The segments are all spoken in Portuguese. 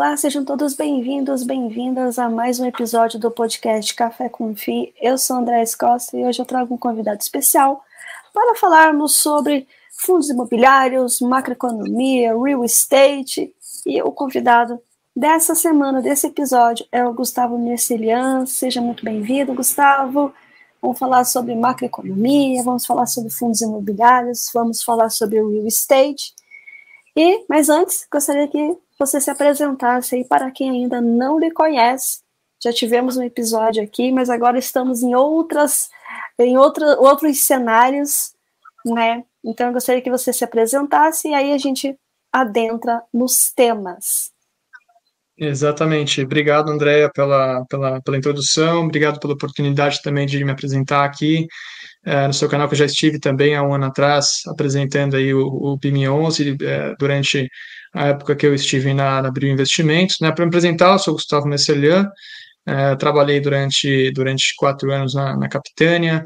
Olá, sejam todos bem-vindos, bem-vindas a mais um episódio do podcast Café com Fi. Eu sou André Costa e hoje eu trago um convidado especial para falarmos sobre fundos imobiliários, macroeconomia, real estate. E o convidado dessa semana, desse episódio, é o Gustavo Mercelian. Seja muito bem-vindo, Gustavo. Vamos falar sobre macroeconomia, vamos falar sobre fundos imobiliários, vamos falar sobre real estate. E, mas antes, gostaria que você se apresentasse aí para quem ainda não lhe conhece. Já tivemos um episódio aqui, mas agora estamos em outras, em outra, outros cenários, né? Então eu gostaria que você se apresentasse e aí a gente adentra nos temas. Exatamente. Obrigado, Andréia, pela, pela, pela introdução. Obrigado pela oportunidade também de me apresentar aqui é, no seu canal, que eu já estive também há um ano atrás apresentando aí o, o PIMI 11 é, durante a época que eu estive na, na Brio Investimentos. Né? Para me apresentar, eu sou Gustavo Messelian, é, trabalhei durante, durante quatro anos na, na Capitânia,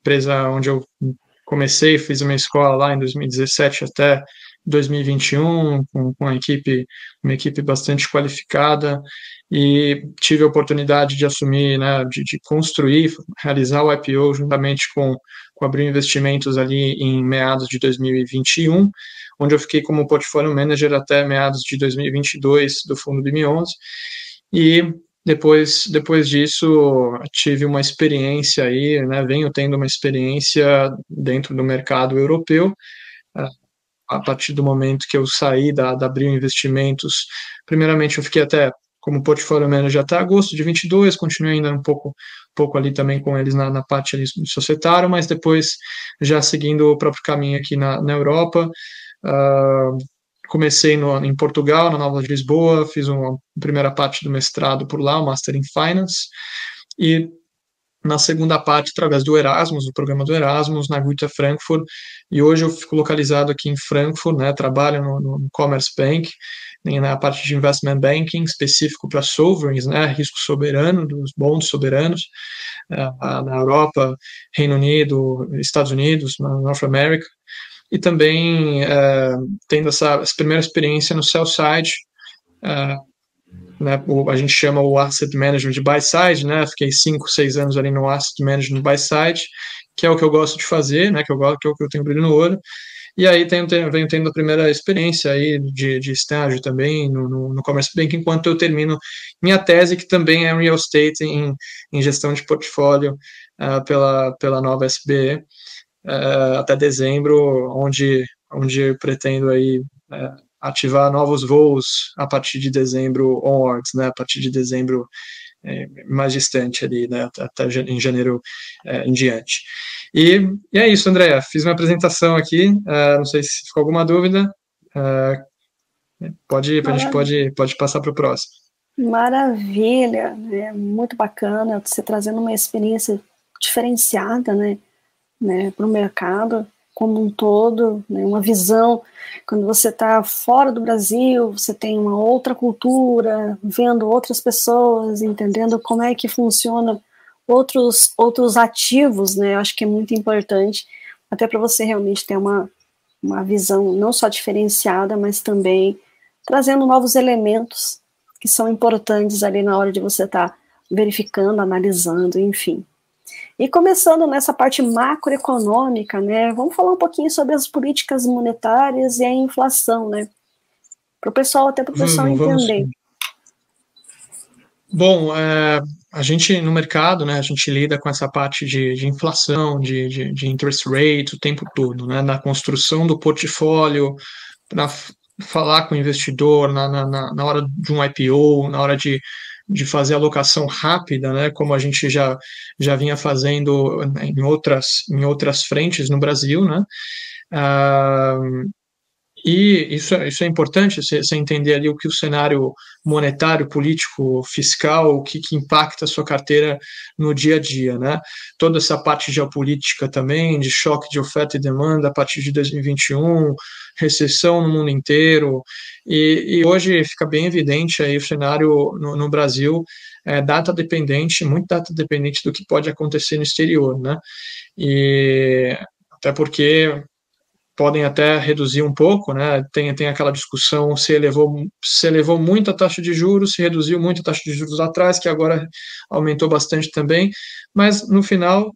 empresa onde eu comecei, fiz uma escola lá em 2017 até 2021, com, uma, equipe, uma equipe bastante qualificada, e tive a oportunidade de assumir, né, de, de construir, realizar o IPO juntamente com, com a Brio Investimentos ali em meados de 2021, onde eu fiquei como portfólio manager até meados de 2022 do fundo BIM11, e depois, depois disso tive uma experiência aí, né, venho tendo uma experiência dentro do mercado europeu, a partir do momento que eu saí da, da Abril Investimentos, primeiramente eu fiquei até como portfólio manager até agosto de 22, continuei ainda um pouco, pouco ali também com eles na, na parte ali societária, mas depois já seguindo o próprio caminho aqui na, na Europa, uh, comecei no, em Portugal, na Nova de Lisboa, fiz uma primeira parte do mestrado por lá, o Master in Finance, e na segunda parte, através do Erasmus, do programa do Erasmus, na Goethe Frankfurt, e hoje eu fico localizado aqui em Frankfurt, né, trabalho no, no Commerce Bank, na parte de investment banking específico para sovereigns, né, risco soberano, dos bonds soberanos, uh, na Europa, Reino Unido, Estados Unidos, na North America, e também uh, tendo essa, essa, primeira experiência no sell side, uh, né, o, a gente chama o asset management de buy side, né, fiquei cinco, seis anos ali no asset management buy side, que é o que eu gosto de fazer, né, que eu gosto, que é o que eu tenho brilho no olho, e aí tenho, tenho, venho tendo a primeira experiência aí de, de estágio também no, no, no Commerce Bank, enquanto eu termino minha tese, que também é Real Estate em, em gestão de portfólio uh, pela, pela nova SBE, até dezembro, onde, onde eu pretendo aí uh, ativar novos voos a partir de dezembro onwards, né, a partir de dezembro é, mais distante ali, né, até em janeiro é, em diante. E, e, é isso, Andréa, fiz uma apresentação aqui, uh, não sei se ficou alguma dúvida, uh, pode, a gente pode, pode passar para o próximo. Maravilha, é muito bacana você trazendo uma experiência diferenciada, né, né para o mercado, como um todo, né, uma visão. Quando você está fora do Brasil, você tem uma outra cultura, vendo outras pessoas, entendendo como é que funciona outros outros ativos, né? Eu acho que é muito importante, até para você realmente ter uma, uma visão não só diferenciada, mas também trazendo novos elementos que são importantes ali na hora de você estar tá verificando, analisando, enfim. E começando nessa parte macroeconômica, né, vamos falar um pouquinho sobre as políticas monetárias e a inflação, né? Para o pessoal, até para o pessoal hum, entender. Bom, é, a gente no mercado, né, a gente lida com essa parte de, de inflação, de, de, de, interest rate o tempo todo, né, na construção do portfólio, para falar com o investidor na, na, na hora de um IPO, na hora de de fazer alocação rápida, né, como a gente já, já vinha fazendo em outras, em outras frentes no Brasil, né, uh, e isso, é, isso é importante, você, entender ali o que o cenário monetário, político, fiscal, o que, que impacta a sua carteira no dia a dia, né? Toda essa parte geopolítica também, de choque de oferta e demanda a partir de 2021, recessão no mundo inteiro, e, e hoje fica bem evidente aí o cenário no, no Brasil, é, data dependente, muito data dependente do que pode acontecer no exterior, né? E até porque podem até reduzir um pouco, né? Tem, tem aquela discussão se elevou, se elevou muito a taxa de juros, se reduziu muito a taxa de juros lá atrás, que agora aumentou bastante também, mas no final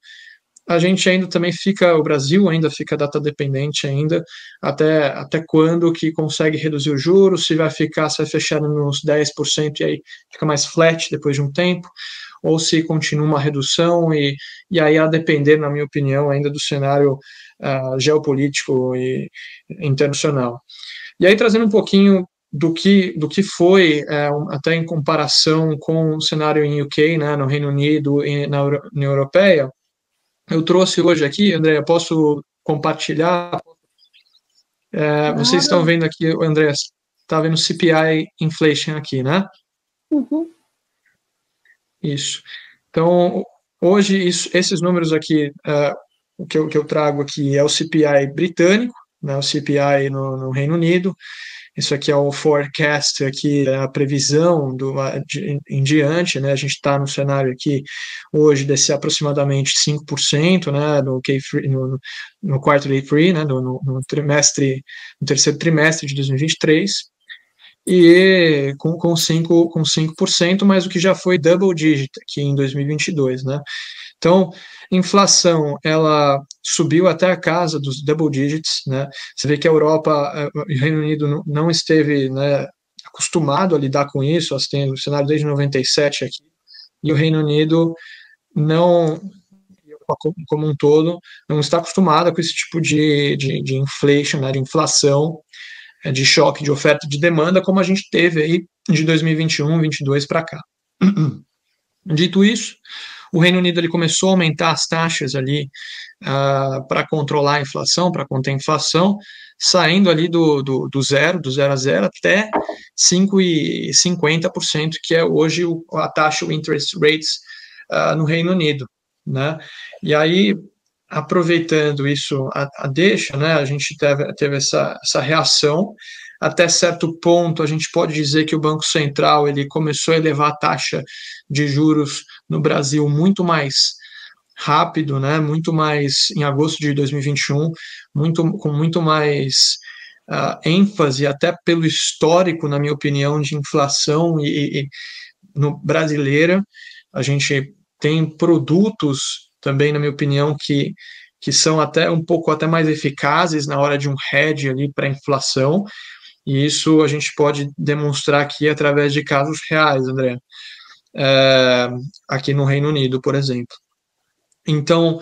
a gente ainda também fica, o Brasil ainda fica data dependente ainda, até, até quando que consegue reduzir o juros, se vai ficar, se vai fechar nos 10% e aí fica mais flat depois de um tempo, ou se continua uma redução, e, e aí a depender, na minha opinião, ainda do cenário uh, geopolítico e internacional. E aí, trazendo um pouquinho do que, do que foi, é, até em comparação com o cenário em UK, né, no Reino Unido e na União Europeia, eu trouxe hoje aqui, André, posso compartilhar? É, vocês estão vendo aqui, André, está vendo CPI inflation aqui, né? Uhum. Isso. Então, hoje, isso, esses números aqui, uh, o que eu, que eu trago aqui é o CPI britânico, né, o CPI no, no Reino Unido, isso aqui é o forecast, aqui é a previsão do, de, em diante, né? A gente está no cenário aqui hoje desse aproximadamente 5%, né? No, K3, no, no quarto day free, né? No, no, no, trimestre, no terceiro trimestre de 2023 e com, com, 5%, com 5%, mas o que já foi double digit aqui em 2022, né? Então, inflação, ela subiu até a casa dos double digits, né? Você vê que a Europa eh, o Reino Unido não esteve né, acostumado a lidar com isso, elas têm o cenário desde 97 aqui, e o Reino Unido não, como um todo, não está acostumado com esse tipo de, de, de inflation, né, de inflação, eh, de choque de oferta e de demanda, como a gente teve aí de 2021, 2022 para cá. Dito isso, o Reino Unido ele começou a aumentar as taxas ali uh, para controlar a inflação, para conter a inflação, saindo ali do, do, do, zero, do zero a zero, até 5,50%, que é hoje o, a taxa, o interest rates uh, no Reino Unido. Né? E aí, aproveitando isso, a, a deixa, né, a gente teve, teve essa, essa reação, até certo ponto a gente pode dizer que o Banco Central ele começou a elevar a taxa de juros no Brasil muito mais rápido, né, muito mais em agosto de 2021, muito, com muito mais uh, ênfase, até pelo histórico, na minha opinião, de inflação e, e no brasileira, a gente tem produtos também, na minha opinião, que, que são até um pouco até mais eficazes na hora de um hedge ali para inflação, e isso a gente pode demonstrar aqui através de casos reais, André, é, aqui no Reino Unido, por exemplo. Então,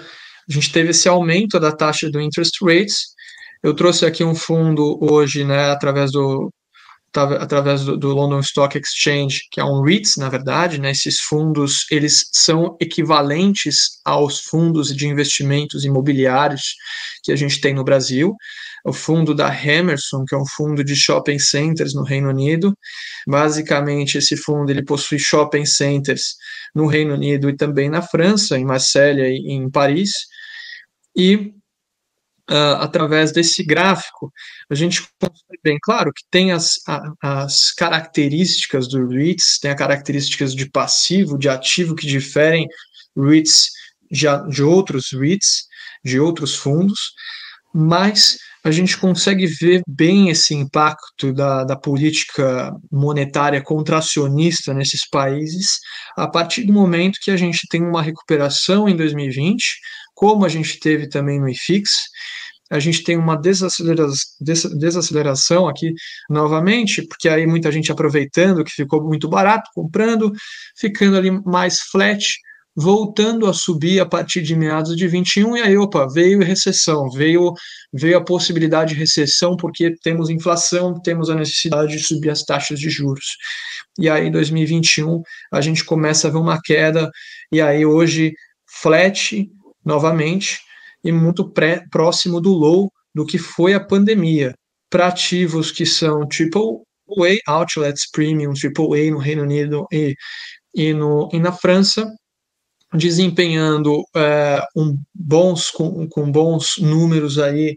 a gente teve esse aumento da taxa do interest rates. Eu trouxe aqui um fundo hoje, né, através do através do, do, London Stock Exchange, que é um REITs, na verdade, né, esses fundos, eles são equivalentes aos fundos de investimentos imobiliários que a gente tem no Brasil, o fundo da Emerson, que é um fundo de shopping centers no Reino Unido. Basicamente, esse fundo ele possui shopping centers no Reino Unido e também na França, em Marselha e em Paris. E Uh, através desse gráfico, a gente consegue bem claro que tem as, as características do REITs, tem as características de passivo, de ativo que diferem REITs de, de outros REITs, de outros fundos, mas a gente consegue ver bem esse impacto da, da política monetária contracionista nesses países a partir do momento que a gente tem uma recuperação em 2020, como a gente teve também no IFIX, a gente tem uma desaceleração, aqui novamente, porque aí muita gente aproveitando que ficou muito barato, comprando, ficando ali mais flat, voltando a subir a partir de meados de 21, e aí, opa, veio recessão, veio, veio a possibilidade de recessão, porque temos inflação, temos a necessidade de subir as taxas de juros. E aí, em 2021, a gente começa a ver uma queda, e aí hoje, flat novamente, e muito pré, próximo do low do que foi a pandemia, para ativos que são triple A outlets premium, triple A no Reino Unido e, e, no, e na França, desempenhando é, um bons, com, com, bons números aí,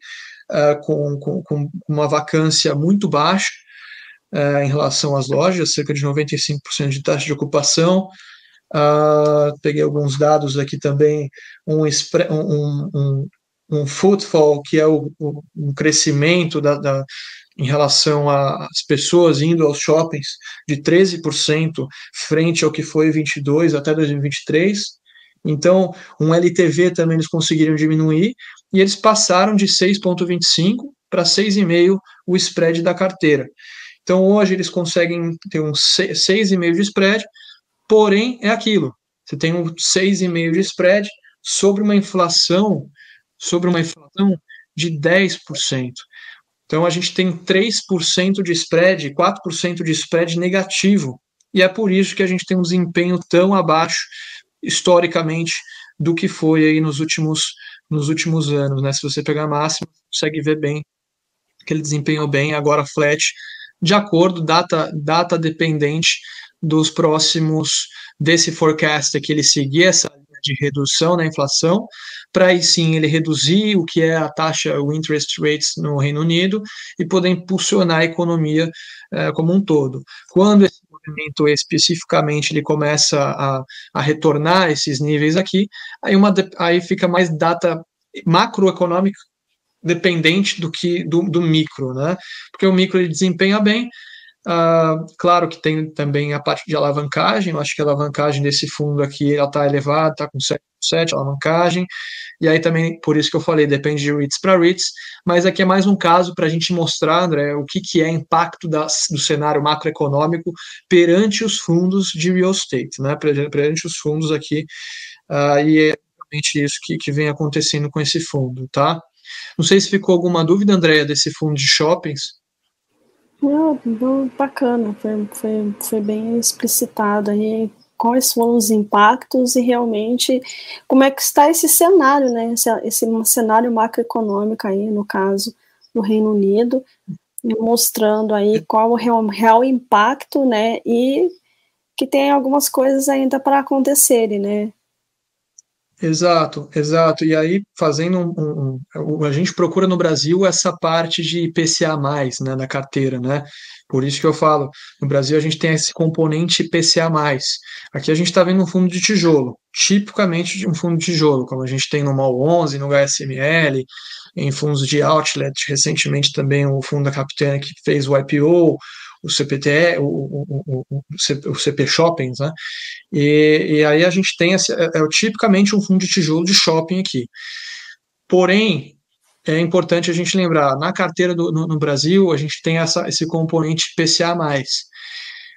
é, com, com, com, uma vacância muito baixa é, em relação às lojas, cerca de 95% de taxa de ocupação. Uh, peguei alguns dados aqui também, um, um, um um footfall, que é o, o um crescimento da, da, em relação às pessoas indo aos shoppings de 13% frente ao que foi 22 até 2023. Então, um LTV também eles conseguiram diminuir e eles passaram de 6,25 para 6,5 o spread da carteira. Então, hoje eles conseguem ter um 6,5 de spread, porém é aquilo. Você tem um 6,5 de spread sobre uma inflação, sobre uma inflação de 10%. Então a gente tem 3% de spread, 4% de spread negativo. E é por isso que a gente tem um desempenho tão abaixo, historicamente, do que foi aí nos últimos, nos últimos anos. Né? Se você pegar a máxima, consegue ver bem que ele desempenhou bem, agora flat, de acordo, data, data dependente dos próximos, desse forecast que ele seguir essa linha de redução na inflação, para aí sim ele reduzir o que é a taxa, o interest rates no Reino Unido e poder impulsionar a economia eh, como um todo. Quando esse especificamente ele começa a, a retornar esses níveis aqui, aí, uma, aí fica mais data macroeconômica dependente do que do, do micro, né? Porque o micro ele desempenha bem, Uh, claro que tem também a parte de alavancagem, eu acho que a alavancagem desse fundo aqui está elevada, está com 7,7 alavancagem, e aí também, por isso que eu falei, depende de REITs para REITs, mas aqui é mais um caso para a gente mostrar, André, o que, que é impacto do cenário macroeconômico perante os fundos de real estate, né, perante os fundos aqui, uh, e é realmente isso que, que vem acontecendo com esse fundo, tá? Não sei se ficou alguma dúvida, Andréia, desse fundo de shoppings, não, bacana, foi, foi, foi bem explicitado aí quais foram os impactos e realmente como é que está esse cenário, né? Esse, esse cenário macroeconômico aí, no caso do Reino Unido, mostrando aí qual o real, real impacto, né? E que tem algumas coisas ainda para acontecerem, né? Exato, exato. E aí, fazendo um, um, A gente procura no Brasil essa parte de IPCA, né, na carteira, né? Por isso que eu falo, no Brasil a gente tem esse componente IPCA. Aqui a gente está vendo um fundo de tijolo, tipicamente de um fundo de tijolo, como a gente tem no MOL 11, no HSML, em fundos de outlet, recentemente também o fundo da Capitânia que fez o IPO, o CPTE, o, o, o, CP Shoppings, né? E, e aí a gente tem esse, é, é tipicamente um fundo de tijolo de shopping aqui. Porém, é importante a gente lembrar, na carteira do, no, no Brasil, a gente tem essa, esse componente PCA+.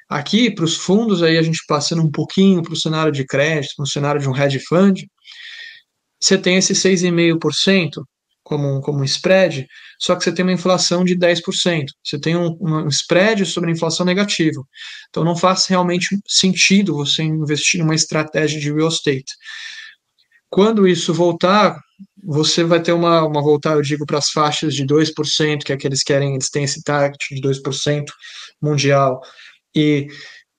Aqui, para os fundos, aí a gente passando um pouquinho para o cenário de crédito, para o cenário de um hedge fund, você tem esse 6,5% como, como um spread, só que você tem uma inflação de 10%. Você tem um, um spread sobre a inflação negativo. Então não faz realmente sentido você investir numa estratégia de real estate. Quando isso voltar, você vai ter uma, uma voltar, eu digo, para as faixas de 2%, que é que eles querem, eles têm esse target de 2% mundial, e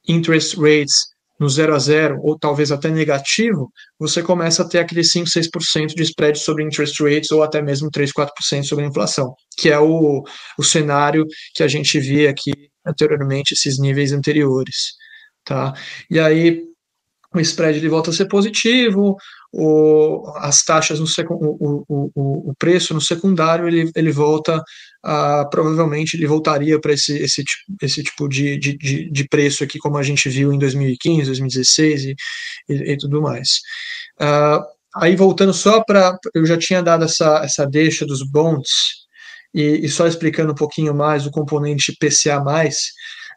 interest rates no 0 a 0 ou talvez até negativo, você começa a ter aquele 5, 6% de spread sobre interest rates ou até mesmo 3, 4% sobre a inflação, que é o, o cenário que a gente via aqui anteriormente, esses níveis anteriores. Tá? E aí o spread ele volta a ser positivo, o, as taxas no o, o, o preço no secundário ele, ele volta a, provavelmente ele voltaria para esse, esse, esse tipo de, de, de, preço aqui como a gente viu em 2015, 2016 e, e, e tudo mais. Uh, aí voltando só para eu já tinha dado essa, essa deixa dos bonds e, e só explicando um pouquinho mais o componente PCA+,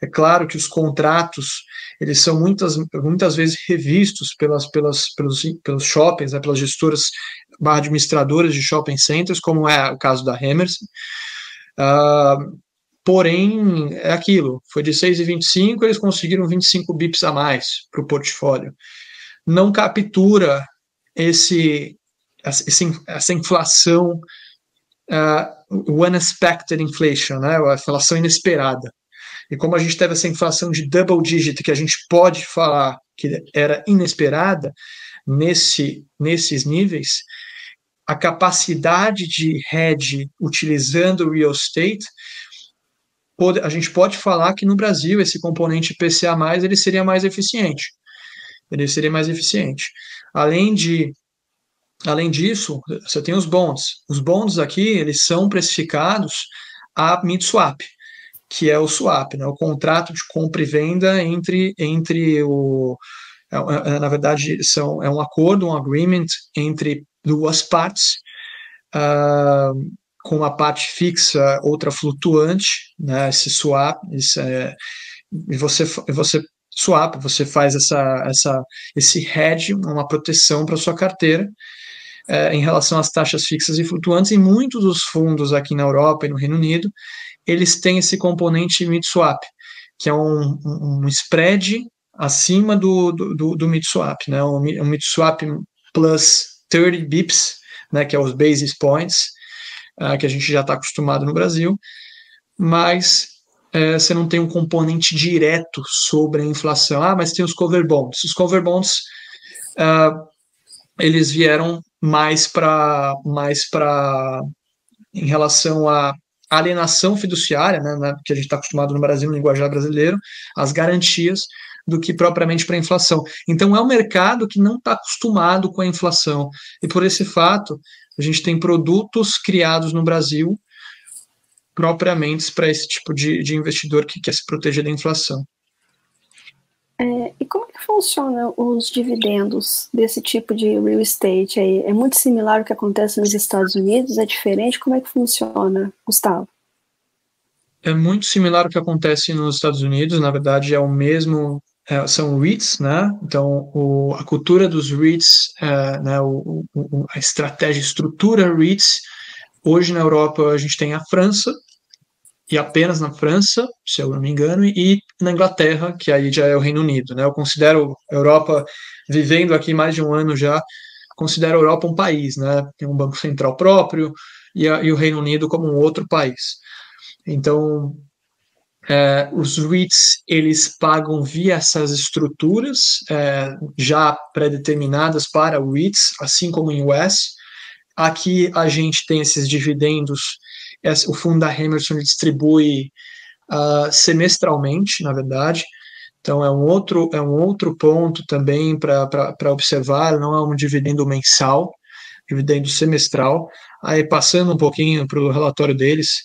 é claro que os contratos eles são muitas, muitas vezes revistos pelas, pelas, pelos, pelos shoppings, né, pelas gestoras administradoras de shopping centers, como é o caso da Emerson. Uh, porém, é aquilo, foi de 6,25, eles conseguiram 25 bips a mais para o portfólio. Não captura esse, essa, inflação, uh, unexpected inflation, né, a inflação inesperada. E como a gente teve essa inflação de double digit, que a gente pode falar que era inesperada nesse, nesses níveis, a capacidade de hedge utilizando o real estate, pode, a gente pode falar que no Brasil esse componente PCA+, ele seria mais eficiente. Ele seria mais eficiente. Além de além disso, você tem os bonds. Os bonds aqui, eles são precificados a mid-swap, que é o swap, né, o contrato de compra e venda entre, entre o... É, é, na verdade, são, é um acordo, um agreement entre duas partes, uh, com uma parte fixa, outra flutuante, né, esse swap, isso é, e você, você swap, você faz essa, essa, esse hedge, uma proteção para sua carteira é, em relação às taxas fixas e flutuantes, e muitos dos fundos aqui na Europa e no Reino Unido, eles têm esse componente mid-swap, que é um, um, spread acima do, do, do, mid-swap, né, um mid-swap plus 30 bips, né, que é os basis points, uh, que a gente já está acostumado no Brasil, mas é, você não tem um componente direto sobre a inflação. Ah, mas tem os cover bonds. Os cover bonds, uh, eles vieram mais para mais para em relação à alienação fiduciária, né, né que a gente está acostumado no Brasil, no linguajar brasileiro, as garantias do que propriamente para a inflação. Então é um mercado que não está acostumado com a inflação e por esse fato a gente tem produtos criados no Brasil propriamente para esse tipo de, de investidor que quer se proteger da inflação. É, e como que funciona os dividendos desse tipo de real estate aí? É muito similar ao que acontece nos Estados Unidos? É diferente? Como é que funciona, Gustavo? É muito similar ao que acontece nos Estados Unidos. Na verdade, é o mesmo. É, são REITs, né? Então, o, a cultura dos REITs, é, né, o, o, a estratégia, estrutura REITs Hoje na Europa a gente tem a França, e apenas na França, se eu não me engano, e na Inglaterra, que aí já é o Reino Unido. Né? Eu considero a Europa, vivendo aqui mais de um ano já, considero a Europa um país, né? tem um banco central próprio, e, a, e o Reino Unido como um outro país. Então, é, os REITs eles pagam via essas estruturas é, já pré-determinadas para REITs, assim como em US, Aqui a gente tem esses dividendos, o fundo da Emerson distribui uh, semestralmente, na verdade. Então é um outro, é um outro ponto também para observar, não é um dividendo mensal, dividendo semestral. Aí passando um pouquinho para o relatório deles,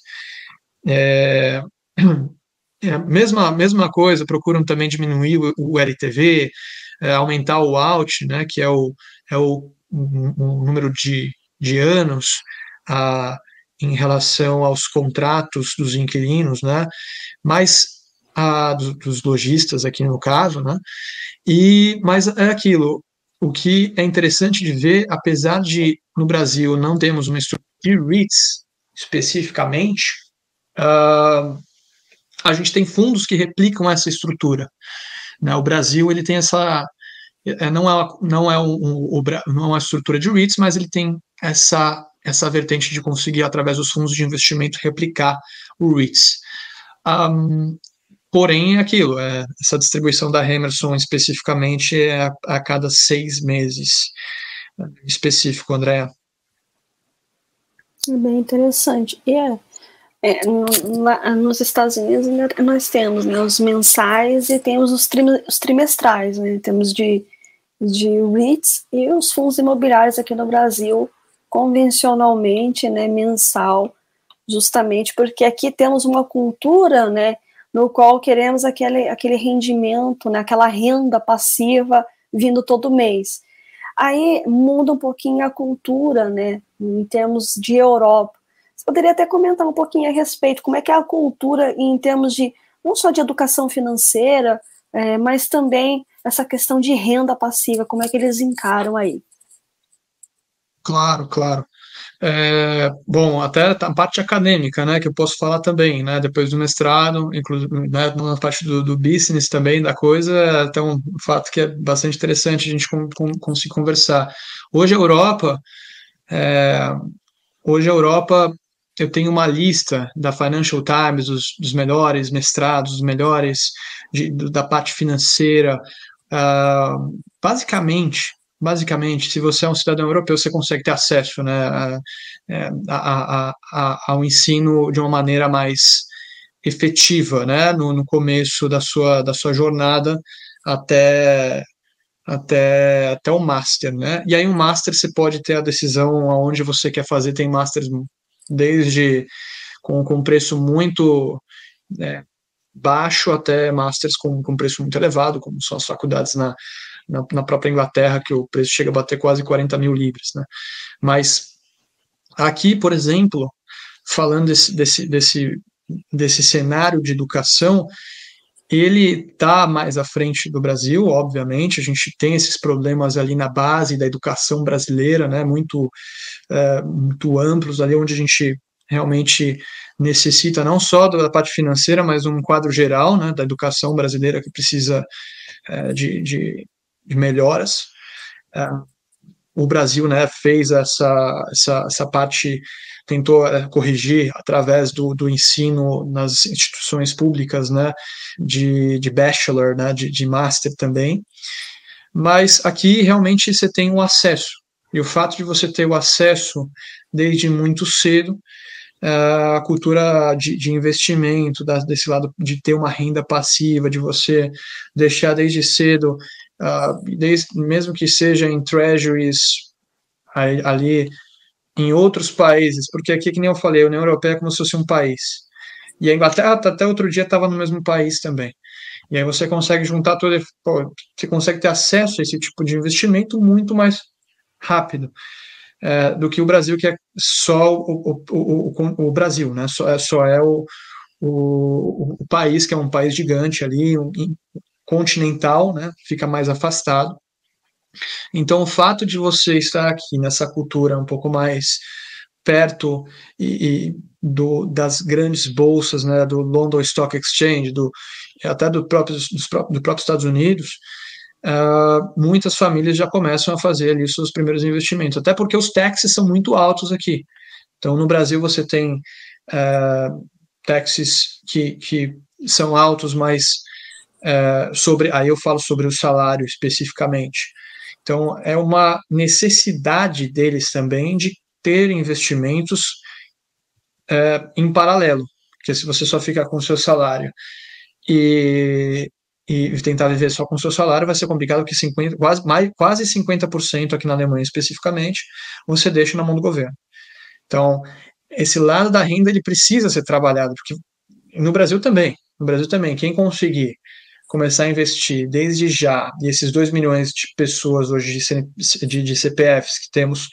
é, é, mesma, mesma coisa, procuram também diminuir o, o LTV, é, aumentar o out, né, que é o, é o, o número de, de anos ah, em relação aos contratos dos inquilinos, né? Mas ah, dos, dos lojistas aqui no caso, né? E mas é aquilo. O que é interessante de ver, apesar de no Brasil não temos uma estrutura de REITs especificamente, uh, a gente tem fundos que replicam essa estrutura. Né? O Brasil ele tem essa é, não é, não é um, não é uma estrutura de REITs, mas ele tem essa, essa vertente de conseguir, através dos fundos de investimento, replicar o REITs. Um, porém, é aquilo, é, essa distribuição da Emerson especificamente é a, a cada seis meses. Específico, André. É bem interessante. E é, é, lá, nos Estados Unidos né, nós temos né, os mensais e temos os, os trimestrais, né, temos de, de REITs e os fundos imobiliários aqui no Brasil convencionalmente, né, mensal, justamente porque aqui temos uma cultura, né, no qual queremos aquele, aquele rendimento, né, aquela renda passiva vindo todo mês. Aí muda um pouquinho a cultura, né, em termos de Europa. Você poderia até comentar um pouquinho a respeito, como é que é a cultura em termos de, não só de educação financeira, é, mas também essa questão de renda passiva, como é que eles encaram aí? Claro, claro. É, bom, até a parte acadêmica, né, que eu posso falar também, né, depois do mestrado, inclusive né, na parte do, do, business também da coisa, até um fato que é bastante interessante a gente conseguir conversar. Hoje a Europa, é, hoje a Europa, eu tenho uma lista da Financial Times dos, dos melhores mestrados, dos melhores de, da parte financeira, uh, basicamente basicamente, se você é um cidadão europeu, você consegue ter acesso né, a, é, a, a, ao ensino de uma maneira mais efetiva, né, no, no começo da sua, da sua jornada até, até, até o master, né? E aí um master você pode ter a decisão aonde você quer fazer, tem masters desde com, com preço muito né, baixo até masters com, com preço muito elevado, como são as faculdades na, na, na, própria Inglaterra, que o preço chega a bater quase 40 mil libras, né? Mas aqui, por exemplo, falando desse, desse, desse, desse cenário de educação, ele está mais à frente do Brasil, obviamente, a gente tem esses problemas ali na base da educação brasileira, né, muito, é, muito amplos, ali onde a gente realmente necessita não só da parte financeira, mas um quadro geral né, da educação brasileira que precisa é, de, de, de, melhoras. É, o Brasil né, fez essa, essa, essa parte tentou é, corrigir através do, do ensino nas instituições públicas, né, de, de bachelor, né, de, de master também, mas aqui realmente você tem o acesso, e o fato de você ter o acesso desde muito cedo, é, a cultura de, de investimento, da, desse lado de ter uma renda passiva, de você deixar desde cedo, uh, desde, mesmo que seja em treasuries, ali em outros países, porque aqui, que nem eu falei, a União Europeia é como se fosse um país. E a Inglaterra até outro dia estava no mesmo país também. E aí você consegue juntar todo, você consegue ter acesso a esse tipo de investimento muito mais rápido é, do que o Brasil, que é só o, o, o, o Brasil, né? Só, é, só é o, o, o, país que é um país gigante ali, um, continental, né? Fica mais afastado. Então, o fato de você estar aqui nessa cultura um pouco mais perto e, e do, das grandes bolsas, né, do London Stock Exchange, do, até do próprio, dos, do próprio Estados Unidos, uh, muitas famílias já começam a fazer ali seus primeiros investimentos, até porque os taxes são muito altos aqui. Então, no Brasil, você tem uh, taxes que, que são altos, mas uh, sobre, aí eu falo sobre o salário especificamente. Então, é uma necessidade deles também de ter investimentos é, em paralelo, porque se você só ficar com o seu salário e, e tentar viver só com o seu salário, vai ser complicado, porque 50, quase, mais, quase 50% aqui na Alemanha especificamente, você deixa na mão do governo. Então, esse lado da renda ele precisa ser trabalhado, porque no Brasil também, no Brasil também, quem conseguir começar a investir desde já, e esses 2 milhões de pessoas hoje de, de, de, CPFs que temos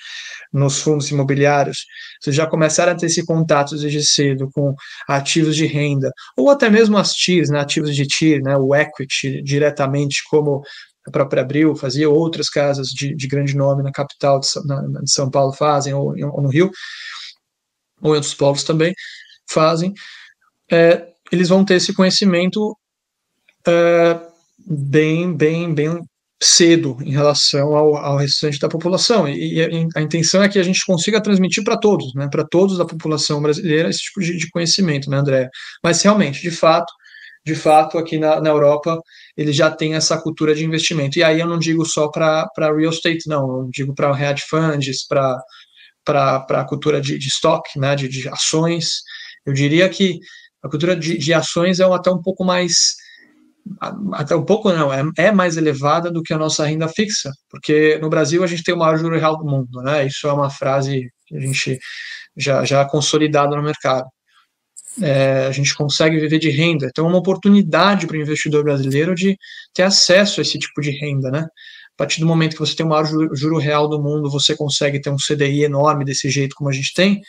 nos fundos imobiliários, vocês já começaram a ter esse contato desde cedo com ativos de renda, ou até mesmo as TIRs, né, ativos de TIR, né, o equity diretamente, como a própria Abril fazia, outras casas de, de grande nome na capital de, na, de São Paulo fazem, ou, ou, no Rio, ou em outros povos também fazem, é, eles vão ter esse conhecimento uh, bem, bem, bem cedo em relação ao, ao restante da população. E, e, a intenção é que a gente consiga transmitir para todos, né, para todos da população brasileira, esse tipo de, de conhecimento, né, André? Mas realmente, de fato, de fato, aqui na, na Europa, eles já têm essa cultura de investimento. E aí eu não digo só para real estate, não, eu digo para hedge funds, para a cultura de, de stock, né, de, de ações. Eu diria que a cultura de, de ações é até um pouco mais até um pouco não, é, é, mais elevada do que a nossa renda fixa, porque no Brasil a gente tem o maior juro real do mundo, né? Isso é uma frase que a gente já, já consolidada no mercado. É, a gente consegue viver de renda, então é uma oportunidade para o investidor brasileiro de ter acesso a esse tipo de renda, né? A partir do momento que você tem o maior juro, juro real do mundo, você consegue ter um CDI enorme desse jeito como a gente tem.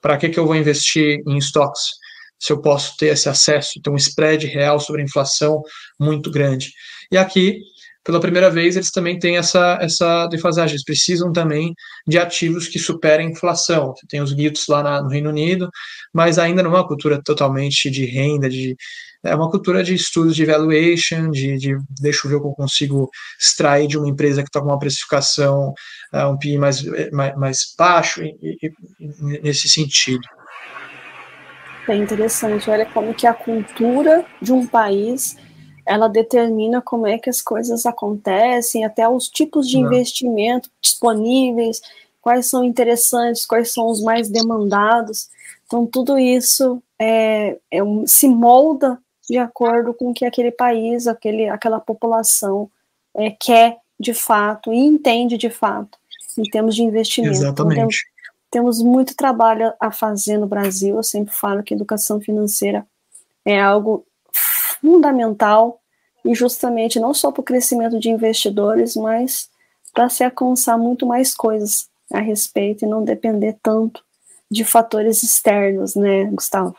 Para que, que eu vou investir em estoques? Se eu posso ter esse acesso, ter um spread real sobre a inflação muito grande. E aqui, pela primeira vez, eles também têm essa, essa defasagem, eles precisam também de ativos que superem a inflação. Tem os guitos lá na, no Reino Unido, mas ainda não é uma cultura totalmente de renda, de, é uma cultura de estudos de valuation, de, de deixa eu ver o que eu consigo extrair de uma empresa que está com uma precificação, uh, um PI mais, mais, mais baixo, e, e, nesse sentido. É interessante, olha como que a cultura de um país ela determina como é que as coisas acontecem, até os tipos de investimento disponíveis, quais são interessantes, quais são os mais demandados. Então, tudo isso é, é um, se molda de acordo com o que aquele país, aquele, aquela população é, quer de fato e entende de fato em termos de investimento. Exatamente. Temos, temos muito trabalho a fazer no Brasil. Eu sempre falo que educação financeira é algo fundamental e justamente não só para o crescimento de investidores, mas para se alcançar muito mais coisas a respeito e não depender tanto de fatores externos, né, Gustavo?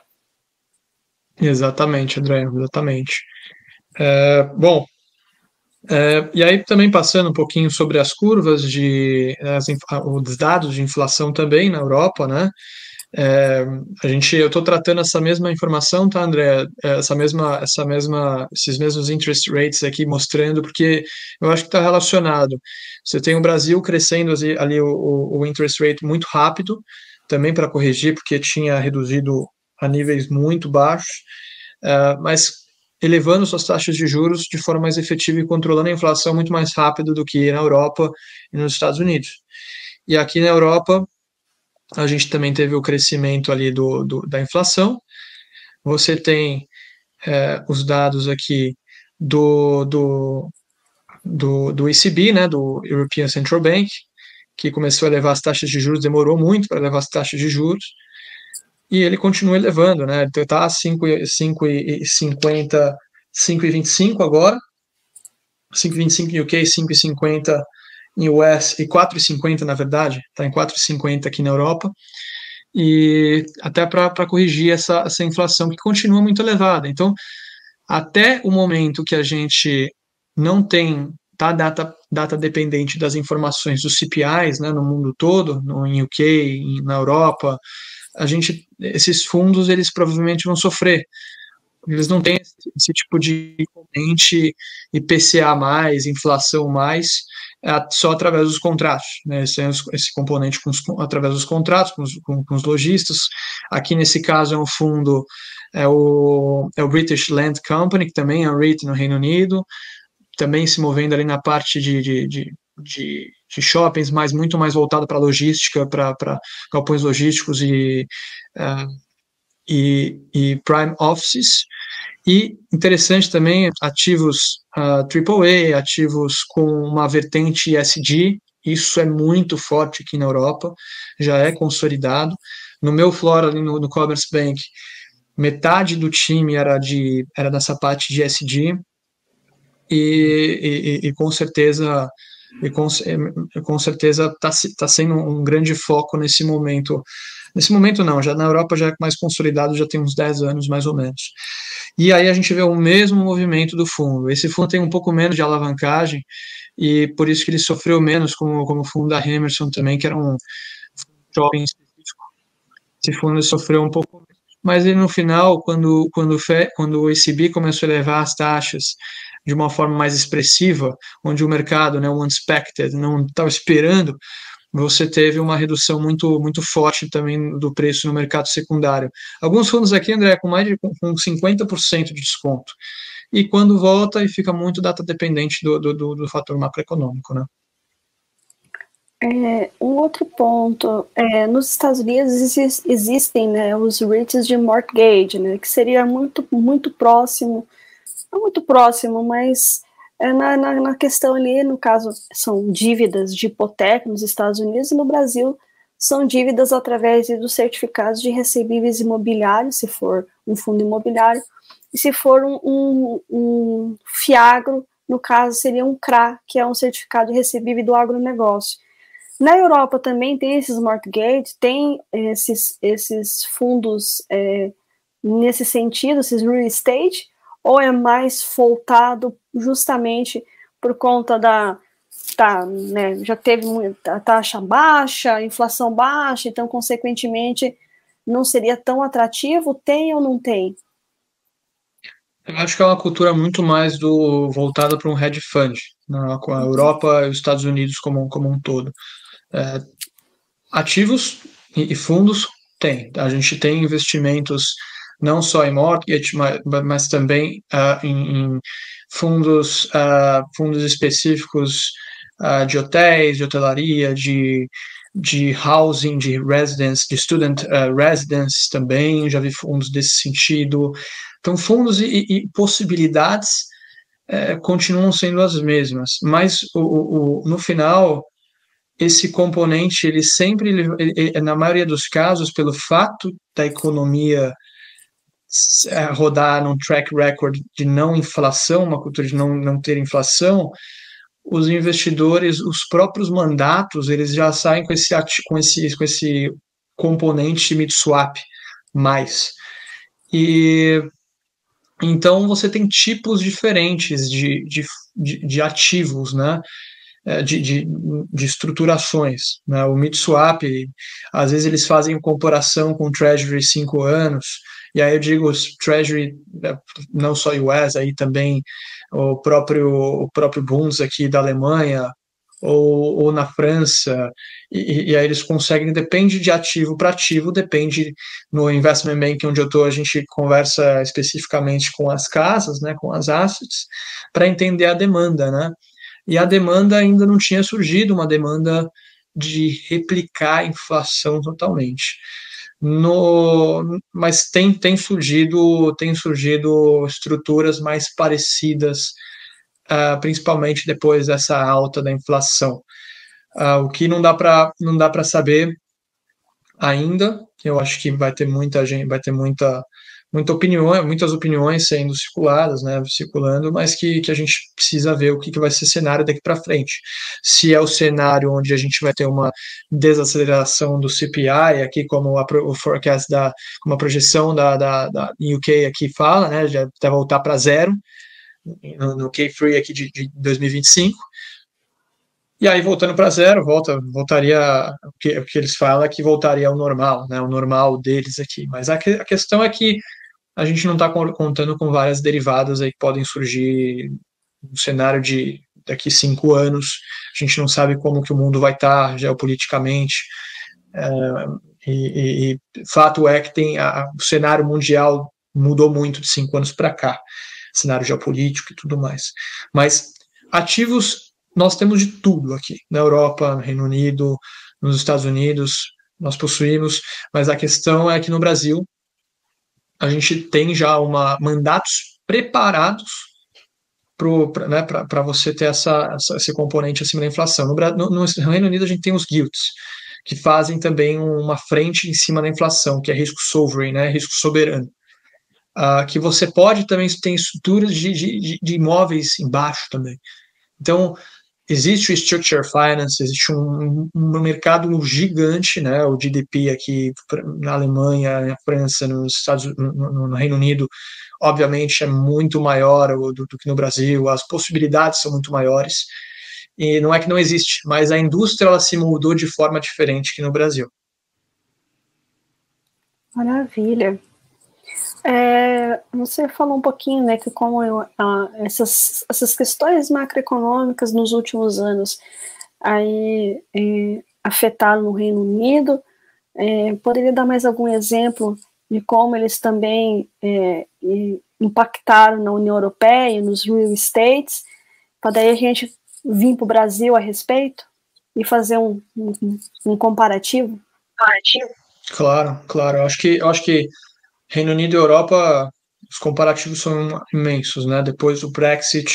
Exatamente, André, exatamente. É, bom, é, e aí também passando um pouquinho sobre as curvas de as, os dados de inflação também na Europa, né? É, a gente, eu estou tratando essa mesma informação, tá, André? É, essa mesma, essa mesma, esses mesmos interest rates aqui mostrando, porque eu acho que está relacionado. Você tem o Brasil crescendo ali, o, o interest rate muito rápido, também para corrigir, porque tinha reduzido a níveis muito baixos, uh, mas elevando suas taxas de juros de forma mais efetiva e controlando a inflação muito mais rápido do que na Europa e nos Estados Unidos. E aqui na Europa, a gente também teve o crescimento ali do, do da inflação. Você tem é, os dados aqui do, do, do, do ECB, né, do European Central Bank, que começou a elevar as taxas de juros, demorou muito para elevar as taxas de juros, e ele continua elevando, né, então está a 5,50, 5,25 agora, 5,25 em UK, 5,50 em US e 4,50 na verdade, está em 4,50 aqui na Europa, e até para corrigir essa, essa inflação que continua muito elevada. Então, até o momento que a gente não tem tá data, data dependente das informações dos CPIs né, no mundo todo, no em UK, na Europa, a gente, esses fundos eles provavelmente vão sofrer. Eles não têm esse, tipo de componente IPCA mais, inflação mais, é só através dos contratos, né? Esse, é esse componente com os, através dos contratos com os, com, com os lojistas. Aqui nesse caso é um fundo é o, é o British Land Company, que também é um REIT no Reino Unido, também se movendo ali na parte de, de, de, de, de shoppings, mas muito mais voltado para logística, para galpões logísticos e, uh, e, e, prime offices. E interessante também, ativos uh, ah, AAA, ativos com uma vertente ESG, isso é muito forte aqui na Europa, já é consolidado. No meu Flora, ali no, no Commerce Bank, metade do time era, de, era dessa parte de ESG, e, e, e com certeza e com, com certeza está tá sendo um grande foco nesse momento. Nesse momento não, já na Europa já é mais consolidado, já tem uns 10 anos mais ou menos. E aí a gente vê o mesmo movimento do fundo. Esse fundo tem um pouco menos de alavancagem e por isso que ele sofreu menos como, como o fundo da Emerson também, que era um shopping específico. Esse fundo sofreu um pouco mas ele no final, quando, quando, quando o ECB começou a elevar as taxas de uma forma mais expressiva, onde o mercado, né, o unexpected, não estava esperando, você teve uma redução muito muito forte também do preço no mercado secundário. Alguns fundos aqui, André, com mais de com 50% de desconto. E quando volta, e fica muito data dependente do, do, do fator macroeconômico, né? É, um outro ponto, é, nos Estados Unidos existem né, os REITs de mortgage, né, que seria muito, muito próximo não muito próximo, mas é na, na, na, questão ali, no caso, são dívidas de hipoteca nos Estados Unidos e no Brasil são dívidas através dos certificados de recebíveis imobiliários, se for um fundo imobiliário, e se for um, um, um FIAGRO, no caso seria um CRA, que é um certificado de recebível do agronegócio. Na Europa também tem esses mortgage, tem esses, esses fundos é, nesse sentido, esses real estate, ou é mais voltado justamente por conta da tá, né, já teve muita taxa baixa, inflação baixa, então consequentemente não seria tão atrativo, tem ou não tem? Eu acho que é uma cultura muito mais do voltada para um hedge fund, né, com a Europa e os Estados Unidos como, como um todo. É, ativos e, e fundos tem. A gente tem investimentos não só em mortgage, mas, mas também uh, em, em, fundos, uh, fundos específicos uh, de hotéis, de hotelaria, de, de housing, de residence, de student residence também, já vi fundos desse sentido. Então, fundos e, e possibilidades é, continuam sendo as mesmas, mas o, o, no final esse componente ele sempre ele, ele, na maioria dos casos pelo fato da economia rodar num track record de não inflação, uma cultura de não, não ter inflação, os investidores, os próprios mandatos, eles já saem com esse, com esse, com esse componente mid-swap mais. E então você tem tipos diferentes de, de, de, de ativos, né? É, de, de, de, estruturações. Né? O mid-swap, às vezes eles fazem comparação com o Treasury 5 anos, e aí eu digo Treasury, né, não só US, aí também o próprio, o próprio Bunds aqui da Alemanha, ou, ou na França, e, e, aí eles conseguem, depende de ativo para ativo, depende no investment bank onde eu estou, a gente conversa especificamente com as casas, né, com as assets, para entender a demanda, né, e a demanda ainda não tinha surgido, uma demanda de replicar a inflação totalmente. No, mas tem, tem surgido tem surgido estruturas mais parecidas, uh, principalmente depois dessa alta da inflação. Uh, o que não dá para não dá para saber ainda. Eu acho que vai ter muita gente, vai ter muita muita opinião, muitas opiniões sendo circuladas, né, circulando, mas que, que a gente precisa ver o que, que vai ser cenário daqui para frente. Se é o cenário onde a gente vai ter uma desaceleração do CPI, aqui como a, o forecast da, como a projeção da, da, da UK aqui fala, né, já até voltar para zero, no, no K-Free aqui de, de 2025, e aí, voltando para zero, volta, voltaria. O que, o que eles falam é que voltaria ao normal, né? O normal deles aqui. Mas a, que, a questão é que a gente não está contando com várias derivadas aí que podem surgir no cenário de daqui cinco anos. A gente não sabe como que o mundo vai estar tá geopoliticamente. É, e, e, fato é que tem a, o cenário mundial mudou muito de cinco anos para cá, cenário geopolítico e tudo mais. Mas ativos nós temos de tudo aqui na Europa, no Reino Unido, nos Estados Unidos, nós possuímos, mas a questão é que no Brasil a gente tem já uma mandatos preparados para né, você ter essa, essa, esse componente acima da inflação. No, no, no, Reino Unido a gente tem os guilds, que fazem também uma frente em cima da inflação, que é risco sovereign, né, risco soberano. Uh, que você pode também ter estruturas de, de, de imóveis embaixo também. Então, existe o structure finance, existe um, um, mercado gigante, né, o GDP aqui na Alemanha, na França, nos Estados, no, no Reino Unido, obviamente é muito maior do, do, que no Brasil, as possibilidades são muito maiores, e não é que não existe, mas a indústria ela se mudou de forma diferente que no Brasil. Maravilha. É, você falou um pouquinho, né, que como eu, essas, essas questões macroeconômicas nos últimos anos aí é, afetaram o Reino Unido. É, poderia dar mais algum exemplo de como eles também é, impactaram na União Europeia, nos real estates, para daí a gente vir para o Brasil a respeito e fazer um, um, um comparativo? Claro, claro. Eu acho que, eu acho que Reino Unido e Europa, os comparativos são imensos, né? Depois do Brexit,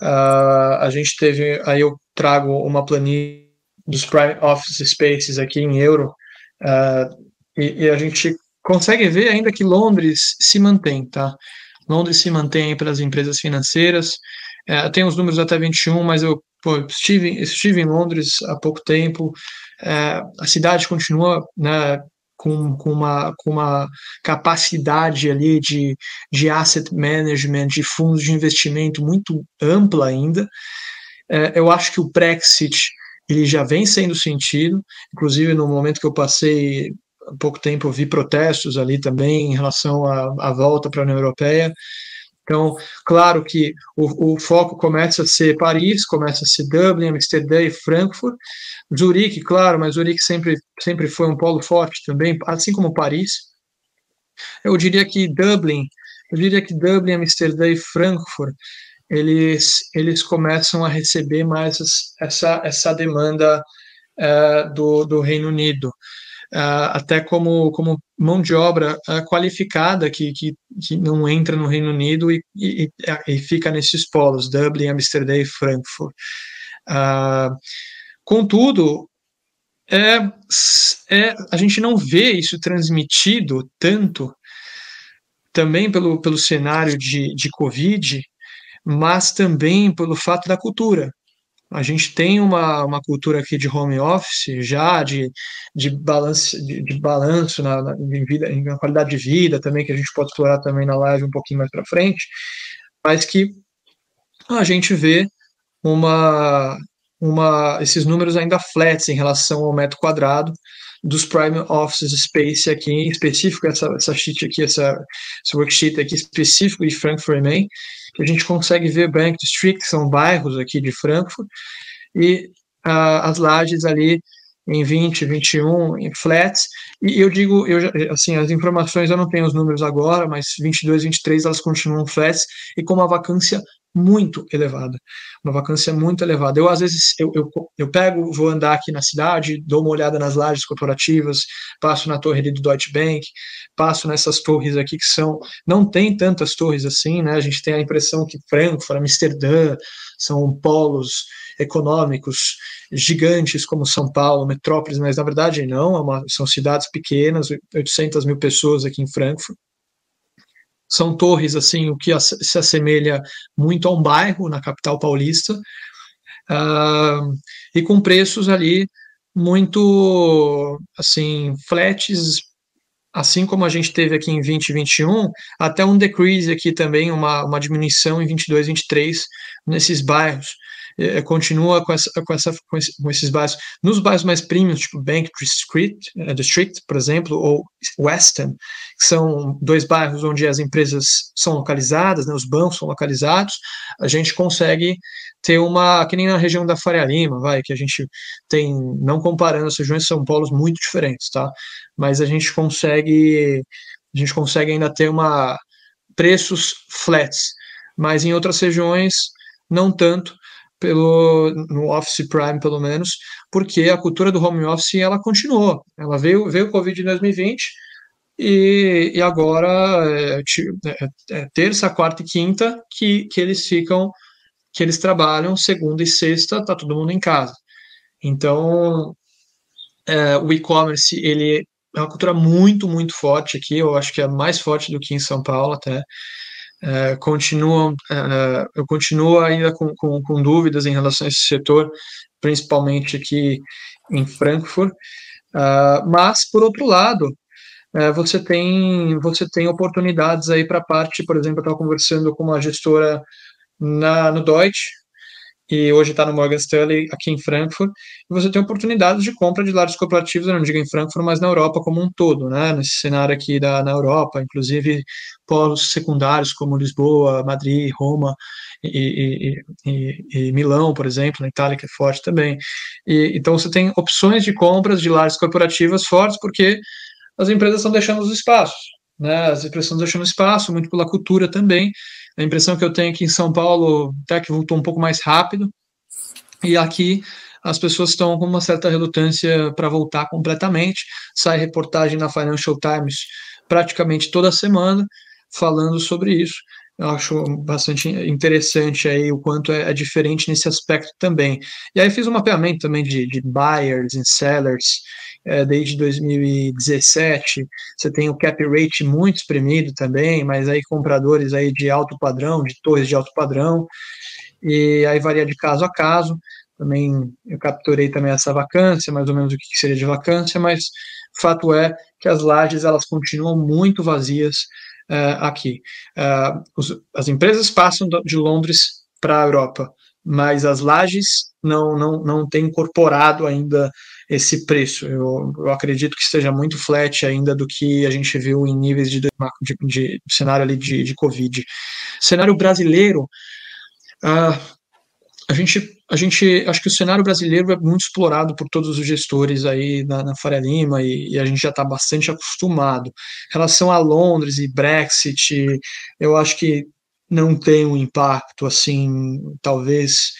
uh, a gente teve, aí eu trago uma planilha dos Prime Office Spaces aqui em euro, uh, e, e, a gente consegue ver ainda que Londres se mantém, tá? Londres se mantém para as empresas financeiras, uh, tem os números até 21, mas eu pô, estive, estive em Londres há pouco tempo, uh, a cidade continua né, com, com, uma, com uma capacidade ali de, de asset management, de fundos de investimento muito ampla ainda. É, eu acho que o Brexit ele já vem sendo sentido, inclusive no momento que eu passei há pouco tempo, eu vi protestos ali também em relação à, à volta para a União Europeia. Então, claro que o, o, foco começa a ser Paris, começa a ser Dublin, Amsterdã e Frankfurt. Zurique, claro, mas Zurique sempre, sempre foi um polo forte também, assim como Paris. Eu diria que Dublin, eu diria que Dublin, Amsterdã e Frankfurt, eles, eles começam a receber mais essa, essa demanda uh, do, do Reino Unido. Uh, até como, como mão de obra uh, qualificada que, que, que, não entra no Reino Unido e, e, e fica nesses polos, Dublin, Amsterdã e Frankfurt. Uh, contudo, é, é, a gente não vê isso transmitido tanto também pelo, pelo cenário de, de Covid, mas também pelo fato da cultura. A gente tem uma, uma cultura aqui de home office já, de, de, balance, de, de balanço na, na, em vida, qualidade de vida também, que a gente pode explorar também na live um pouquinho mais para frente, mas que a gente vê uma, uma, esses números ainda flats em relação ao metro quadrado dos Prime Office Space aqui, em específico essa, essa sheet aqui, essa, esse worksheet aqui específico de Frankfurt Main, que a gente consegue ver Bank District, que são bairros aqui de Frankfurt, e uh, as lajes ali em 20, 21, em flats, e eu digo, eu, assim, as informações eu não tenho os números agora, mas 22, 23 elas continuam flats, e com uma vacância muito elevada, uma vacância muito elevada. Eu, às vezes, eu, eu, eu pego, vou andar aqui na cidade, dou uma olhada nas lajes corporativas, passo na torre do Deutsche Bank, passo nessas torres aqui que são, não tem tantas torres assim, né, a gente tem a impressão que Frankfurt, Amsterdã, são polos econômicos gigantes como São Paulo, metrópoles, mas na verdade não, é uma, são cidades pequenas, 800 mil pessoas aqui em Frankfurt, são torres assim o que se assemelha muito a um bairro na capital paulista uh, e com preços ali muito assim flats assim como a gente teve aqui em 2021 até um decrease aqui também uma, uma diminuição em 22 23 nesses bairros é, é, continua com, essa, com, essa, com, esse, com, esses bairros. Nos bairros mais premium, tipo Bank District, District, por exemplo, ou Weston, que são dois bairros onde as empresas são localizadas, né, os bancos são localizados, a gente consegue ter uma, que nem na região da Faria Lima, vai, que a gente tem, não comparando as regiões, são polos muito diferentes, tá? Mas a gente consegue, a gente consegue ainda ter uma preços flats, mas em outras regiões não tanto, pelo no Office Prime pelo menos, porque a cultura do home office ela continuou. Ela veio veio o Covid em 2020 e, e agora é, é, é, terça, quarta e quinta que, que eles ficam que eles trabalham segunda e sexta, tá todo mundo em casa. Então é, o e-commerce ele é uma cultura muito muito forte aqui. Eu acho que é mais forte do que em São Paulo até. Uh, continuam, uh, eu continuo ainda com, com, com, dúvidas em relação a esse setor, principalmente aqui em Frankfurt, uh, mas, por outro lado, você, tem, você tem oportunidades aí para a parte, por exemplo, eu estava conversando com uma gestora na, no Deutsche, e hoje está no Morgan Stanley aqui em Frankfurt, e você tem oportunidades de compra de lares corporativos, eu não digo em Frankfurt, mas na Europa como um todo, né? Nesse cenário aqui da, na Europa, inclusive polos secundários como Lisboa, Madrid, Roma e, e, e, e Milão, por exemplo, na Itália, que é forte também. então você tem opções de compras de lares corporativas fortes, porque as empresas estão deixando os espaços, né? As empresas estão deixando espaço, muito pela cultura também, a impressão que eu tenho aqui em São Paulo até que voltou um pouco mais rápido, e aqui as pessoas estão com uma certa relutância para voltar completamente. Sai reportagem na Financial Times praticamente toda semana falando sobre isso. Eu acho bastante interessante aí o quanto é, é diferente nesse aspecto também. E aí fiz um mapeamento também de, de buyers e sellers é, desde 2017. Você tem o cap rate muito espremido também, mas aí compradores aí de alto padrão, de torres de alto padrão, e aí varia de caso a caso. Também eu capturei também essa vacância, mais ou menos o que seria de vacância, mas fato é que as lajes elas continuam muito vazias uh, aqui. Uh, os, as empresas passam de Londres para a Europa, mas as lajes não, não, não têm incorporado ainda esse preço. Eu, eu, acredito que esteja muito flat ainda do que a gente viu em níveis de, de, de cenário ali de, de Covid. Cenário brasileiro, uh, a gente, a gente, acho que o cenário brasileiro é muito explorado por todos os gestores aí na, na Faria Lima e, e a gente já está bastante acostumado. Em relação a Londres e Brexit, eu acho que não tem um impacto assim, talvez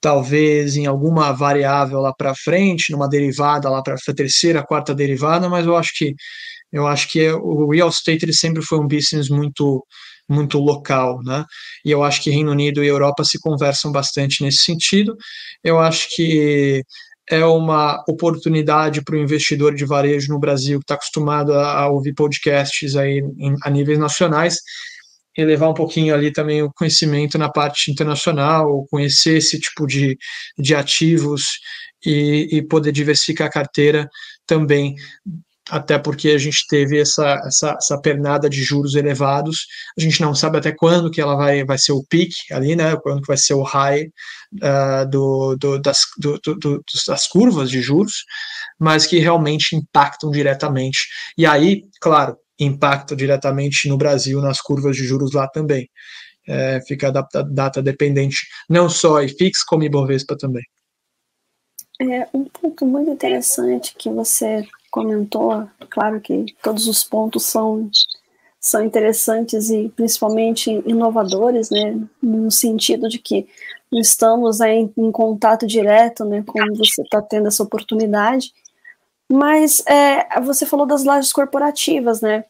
talvez em alguma variável lá para frente, numa derivada lá para a terceira, quarta derivada, mas eu acho que eu acho que o real estate ele sempre foi um business muito muito local, né? E eu acho que Reino Unido e Europa se conversam bastante nesse sentido. Eu acho que é uma oportunidade para o investidor de varejo no Brasil que está acostumado a, a, ouvir podcasts aí em, a níveis nacionais e levar um pouquinho ali também o conhecimento na parte internacional, conhecer esse tipo de, de ativos e, e poder diversificar a carteira também até porque a gente teve essa, essa, essa, pernada de juros elevados, a gente não sabe até quando que ela vai, vai ser o pique ali, né, quando que vai ser o high uh, do, do, das, do, do, das curvas de juros, mas que realmente impactam diretamente, e aí, claro, impacta diretamente no Brasil, nas curvas de juros lá também, é, fica data, data dependente, não só IFIX, como Ibovespa também. É um ponto muito interessante que você comentou, claro que todos os pontos são, são interessantes e principalmente inovadores, né, no sentido de que não estamos aí em, contato direto, né, quando você está tendo essa oportunidade, mas é, você falou das lajes corporativas, né,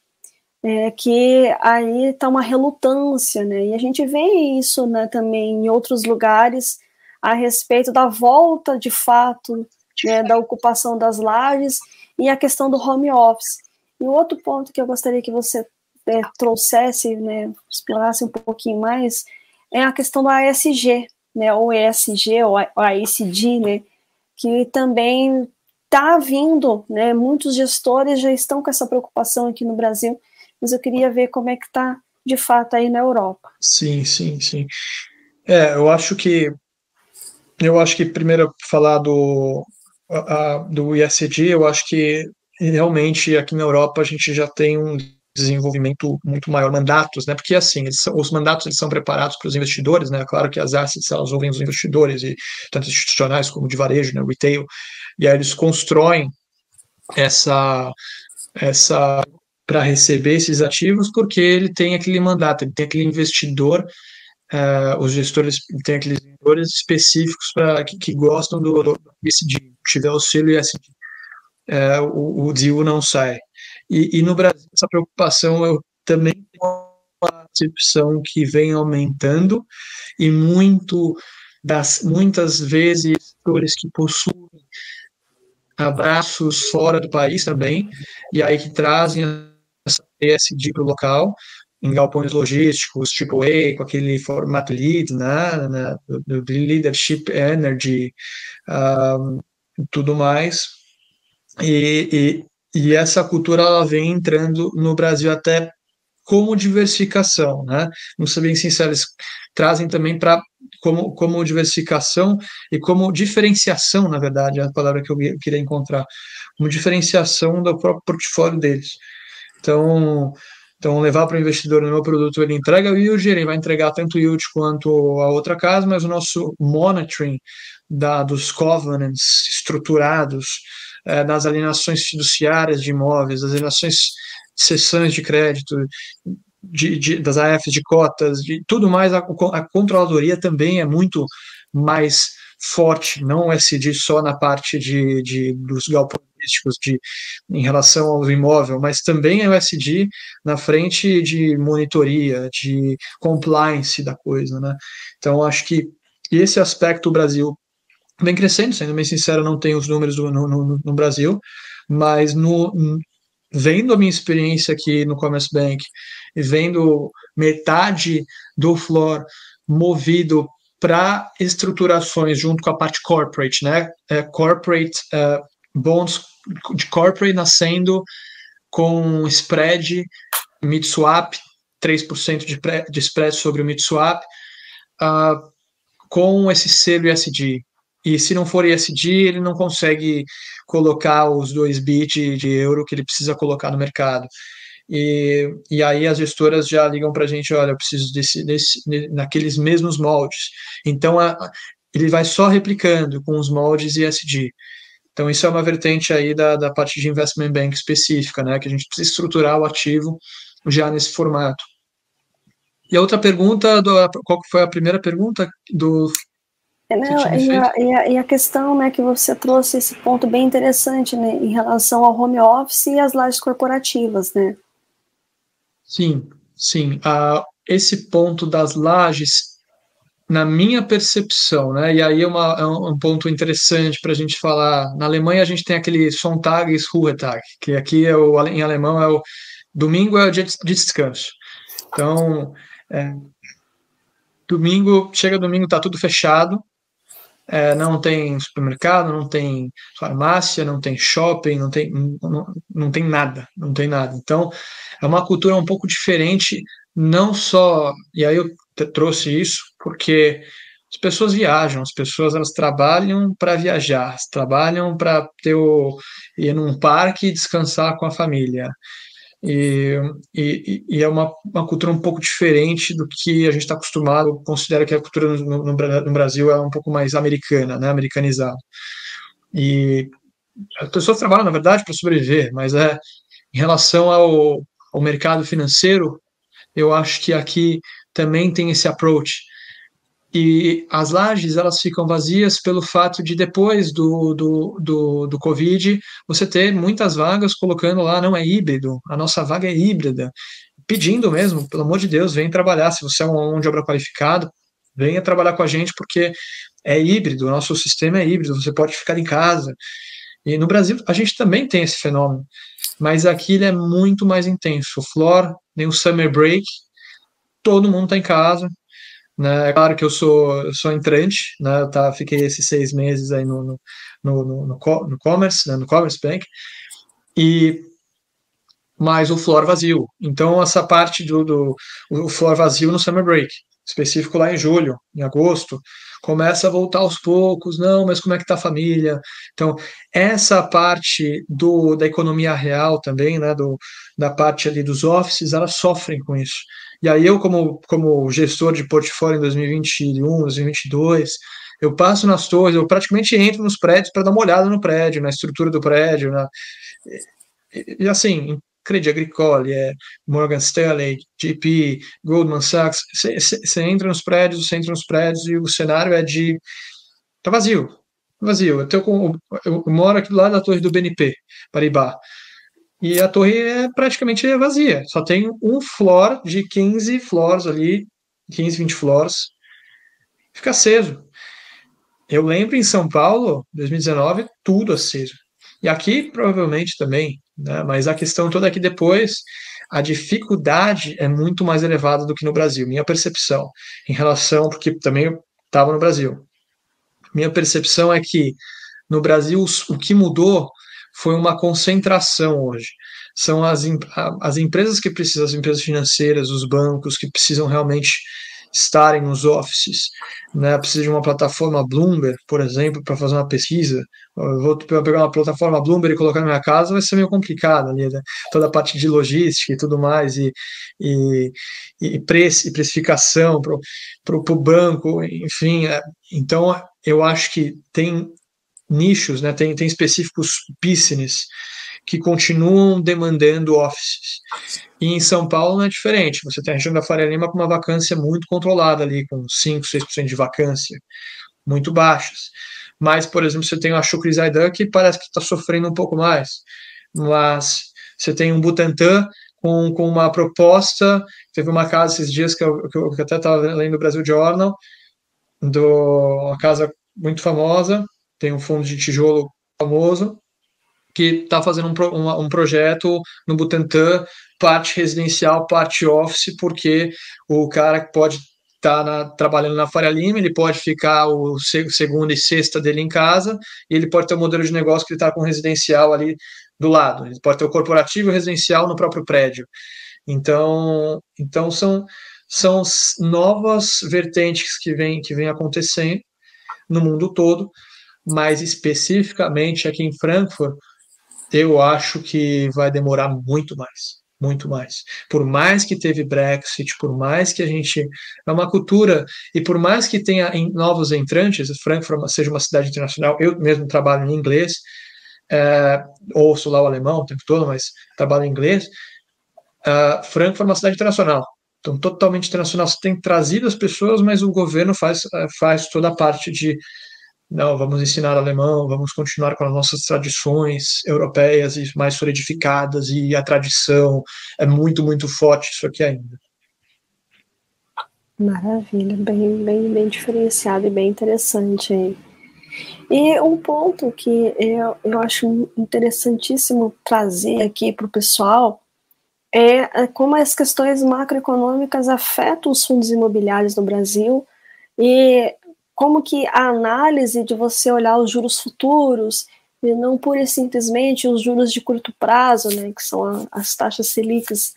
é, que aí está uma relutância, né, e a gente vê isso, né, também em outros lugares a respeito da volta, de fato, né, da ocupação das lajes e a questão do home office. E o outro ponto que eu gostaria que você é, trouxesse, né, explorasse um pouquinho mais, é a questão do ASG, né, ou ESG, ou AICD, né, que também está vindo, né, muitos gestores já estão com essa preocupação aqui no Brasil, mas eu queria ver como é que está de fato aí na Europa. Sim, sim, sim. É, eu acho que eu acho que primeiro falar do a, do ISD, eu acho que realmente aqui na Europa a gente já tem um desenvolvimento muito maior, mandatos, né? Porque assim, os mandatos eles são preparados para os investidores, né? Claro que as assets elas ouvem os investidores e tanto institucionais como de varejo, né? Retail, e aí eles constroem essa essa para receber esses ativos porque ele tem aquele mandato, ele tem aquele investidor uh, os gestores têm aqueles investidores específicos para que, que, gostam do, do SD. Tiver auxílio ESG, uh, o, o deal não sai. E, e, no Brasil, essa preocupação eu também tenho uma percepção que vem aumentando e muito das muitas vezes gestores que possuem abraços fora do país também, e aí que trazem essa ESG para o local, em galpões logísticos, tipo A, com aquele formato lead, né, né do, do leadership energy, tudo mais. E, e, e, essa cultura ela vem entrando no Brasil até como diversificação, né? Não ser bem sincero, eles trazem também para como, como diversificação e como diferenciação, na verdade, é a palavra que eu queria encontrar, como diferenciação do próprio portfólio deles. Então, então, levar para o investidor no meu produto, ele entrega o yield, ele vai entregar tanto o yield quanto a outra casa, mas o nosso monitoring da, dos covenants estruturados, é, das alienações fiduciárias de imóveis, das alienações de sessões de crédito, de, de, das AFs de cotas, de tudo mais, a, a controladoria também é muito mais forte, não o SD só na parte de, de dos galpões de, em relação ao imóvel, mas também é o SD na frente de monitoria, de compliance da coisa, né? Então, acho que esse aspecto o Brasil vem crescendo, sendo bem sincero, não tenho os números no, no, no Brasil, mas no, vendo a minha experiência aqui no Commerce Bank e vendo metade do floor movido para estruturações junto com a parte corporate, né? É, corporate uh, bonds de corporate nascendo com spread mid-swap, 3% de, de spread sobre o mid-swap, uh, com esse selo ISD. E se não for ISD, ele não consegue colocar os 2 bit de euro que ele precisa colocar no mercado. E, e aí as gestoras já ligam para a gente, olha, eu preciso desse, desse, naqueles mesmos moldes. Então a, ele vai só replicando com os moldes ISD. Então, isso é uma vertente aí da, da parte de investment bank específica, né? Que a gente precisa estruturar o ativo já nesse formato. E a outra pergunta, do, qual foi a primeira pergunta do É, não, e, a, e, a, e, a, questão né, que você trouxe esse ponto bem interessante né, em relação ao home office e as lajes corporativas, né? Sim, sim. Uh, esse ponto das lajes, na minha percepção, né, e aí é, uma, é um ponto interessante para a gente falar. Na Alemanha a gente tem aquele Sonntags Ruhetag, que aqui é o, em alemão é o domingo é o dia de descanso. Então, é, domingo, chega domingo, tá tudo fechado, é, não tem supermercado, não tem farmácia, não tem shopping, não tem, não, não tem nada, não tem nada. Então, é uma cultura um pouco diferente, não só, e aí eu trouxe isso, porque as pessoas viajam, as pessoas elas trabalham para viajar, trabalham para ter o, ir num parque e descansar com a família. E, e, e, é uma, uma cultura um pouco diferente do que a gente está acostumado, considera que a cultura no, no, no, Brasil é um pouco mais americana, né, americanizada. E as pessoas trabalham, na verdade, para sobreviver, mas é em relação ao, ao mercado financeiro, eu acho que aqui também tem esse approach e as lajes elas ficam vazias pelo fato de depois do, do, do, do Covid você ter muitas vagas colocando lá, não é híbrido, a nossa vaga é híbrida, pedindo mesmo, pelo amor de Deus, vem trabalhar, se você é um mão de obra qualificado, venha trabalhar com a gente porque é híbrido, o nosso sistema é híbrido, você pode ficar em casa. E no Brasil a gente também tem esse fenômeno, mas aqui ele é muito mais intenso. O floor, nem o summer break, todo mundo está em casa, né? É claro que eu sou, sou entrante, né? Eu tá, fiquei esses seis meses aí no, no, no, no, no commerce, né? no commerce bank, e mais o floor vazio. Então, essa parte do, do o floor vazio no summer break, específico lá em julho, em agosto, começa a voltar aos poucos. Não, mas como é que está a família? Então, essa parte do, da economia real também, né, do, da parte ali dos offices, elas sofrem com isso. E aí eu, como, como gestor de portfólio em 2021, 2022, eu passo nas torres, eu praticamente entro nos prédios para dar uma olhada no prédio, na estrutura do prédio, na, e, e assim, Crédit Agricole, é Morgan Stanley, JP, Goldman Sachs, você entra nos prédios, você entra nos prédios e o cenário é de tá vazio, vazio. Eu, tenho, eu moro aqui do lado da torre do BNP, Paribas. E a torre é praticamente vazia. Só tem um floor de 15 floors ali, 15, 20 floors. Fica aceso. Eu lembro em São Paulo, 2019, tudo aceso. E aqui provavelmente também, né? mas a questão toda é que depois a dificuldade é muito mais elevada do que no Brasil. Minha percepção em relação, porque também eu estava no Brasil. Minha percepção é que no Brasil o que mudou foi uma concentração hoje. São as, as empresas que precisam, as empresas financeiras, os bancos que precisam realmente estarem nos offices, né? Precisa de uma plataforma Bloomberg, por exemplo, para fazer uma pesquisa. Eu vou pegar uma plataforma Bloomberg e colocar na minha casa, vai ser meio complicado ali, né? toda a parte de logística e tudo mais, e, e, e, preço, e precificação para o banco, enfim. É, então, eu acho que tem nichos, né, tem, tem específicos business que continuam demandando offices. E em São Paulo não é diferente. Você tem a região da Faria Lima com uma vacância muito controlada ali, com 5, 6% de vacância, muito baixas. Mas, por exemplo, você tem a Shukri Zaidan que parece que está sofrendo um pouco mais. Mas você tem um Butantan com, com uma proposta. Teve uma casa esses dias que eu, que eu até estava lendo o Brasil Journal, do, uma casa muito famosa, tem um fundo de tijolo famoso, que está fazendo um, um, um, projeto no Butantã, parte residencial, parte office, porque o cara pode estar tá trabalhando na Faria Lima, ele pode ficar o segunda e sexta dele em casa, e ele pode ter um modelo de negócio que ele está com residencial ali do lado. Ele pode ter o corporativo e o residencial no próprio prédio. Então, então são, são novas vertentes que vêm que vem acontecendo no mundo todo, mas especificamente aqui em Frankfurt, eu acho que vai demorar muito mais, muito mais. Por mais que teve Brexit, por mais que a gente é uma cultura e por mais que tenha novos entrantes, Frankfurt seja uma cidade internacional, eu mesmo trabalho em inglês, é, ouço lá o alemão o tempo todo, mas trabalho em inglês. Uh, Frankfurt é uma cidade internacional. Então, totalmente internacional, você tem trazido as pessoas, mas o governo faz, eh, faz toda a parte de não, vamos ensinar alemão, vamos continuar com as nossas tradições europeias e mais solidificadas, e a tradição é muito, muito forte isso aqui ainda. Maravilha, bem, bem, bem diferenciado e bem interessante aí. E um ponto que eu, eu acho interessantíssimo trazer aqui para o pessoal é, é como as questões macroeconômicas afetam os fundos imobiliários no Brasil e como que a análise de você olhar os juros futuros e não pura e simplesmente os juros de curto prazo, né, que são as taxas Selics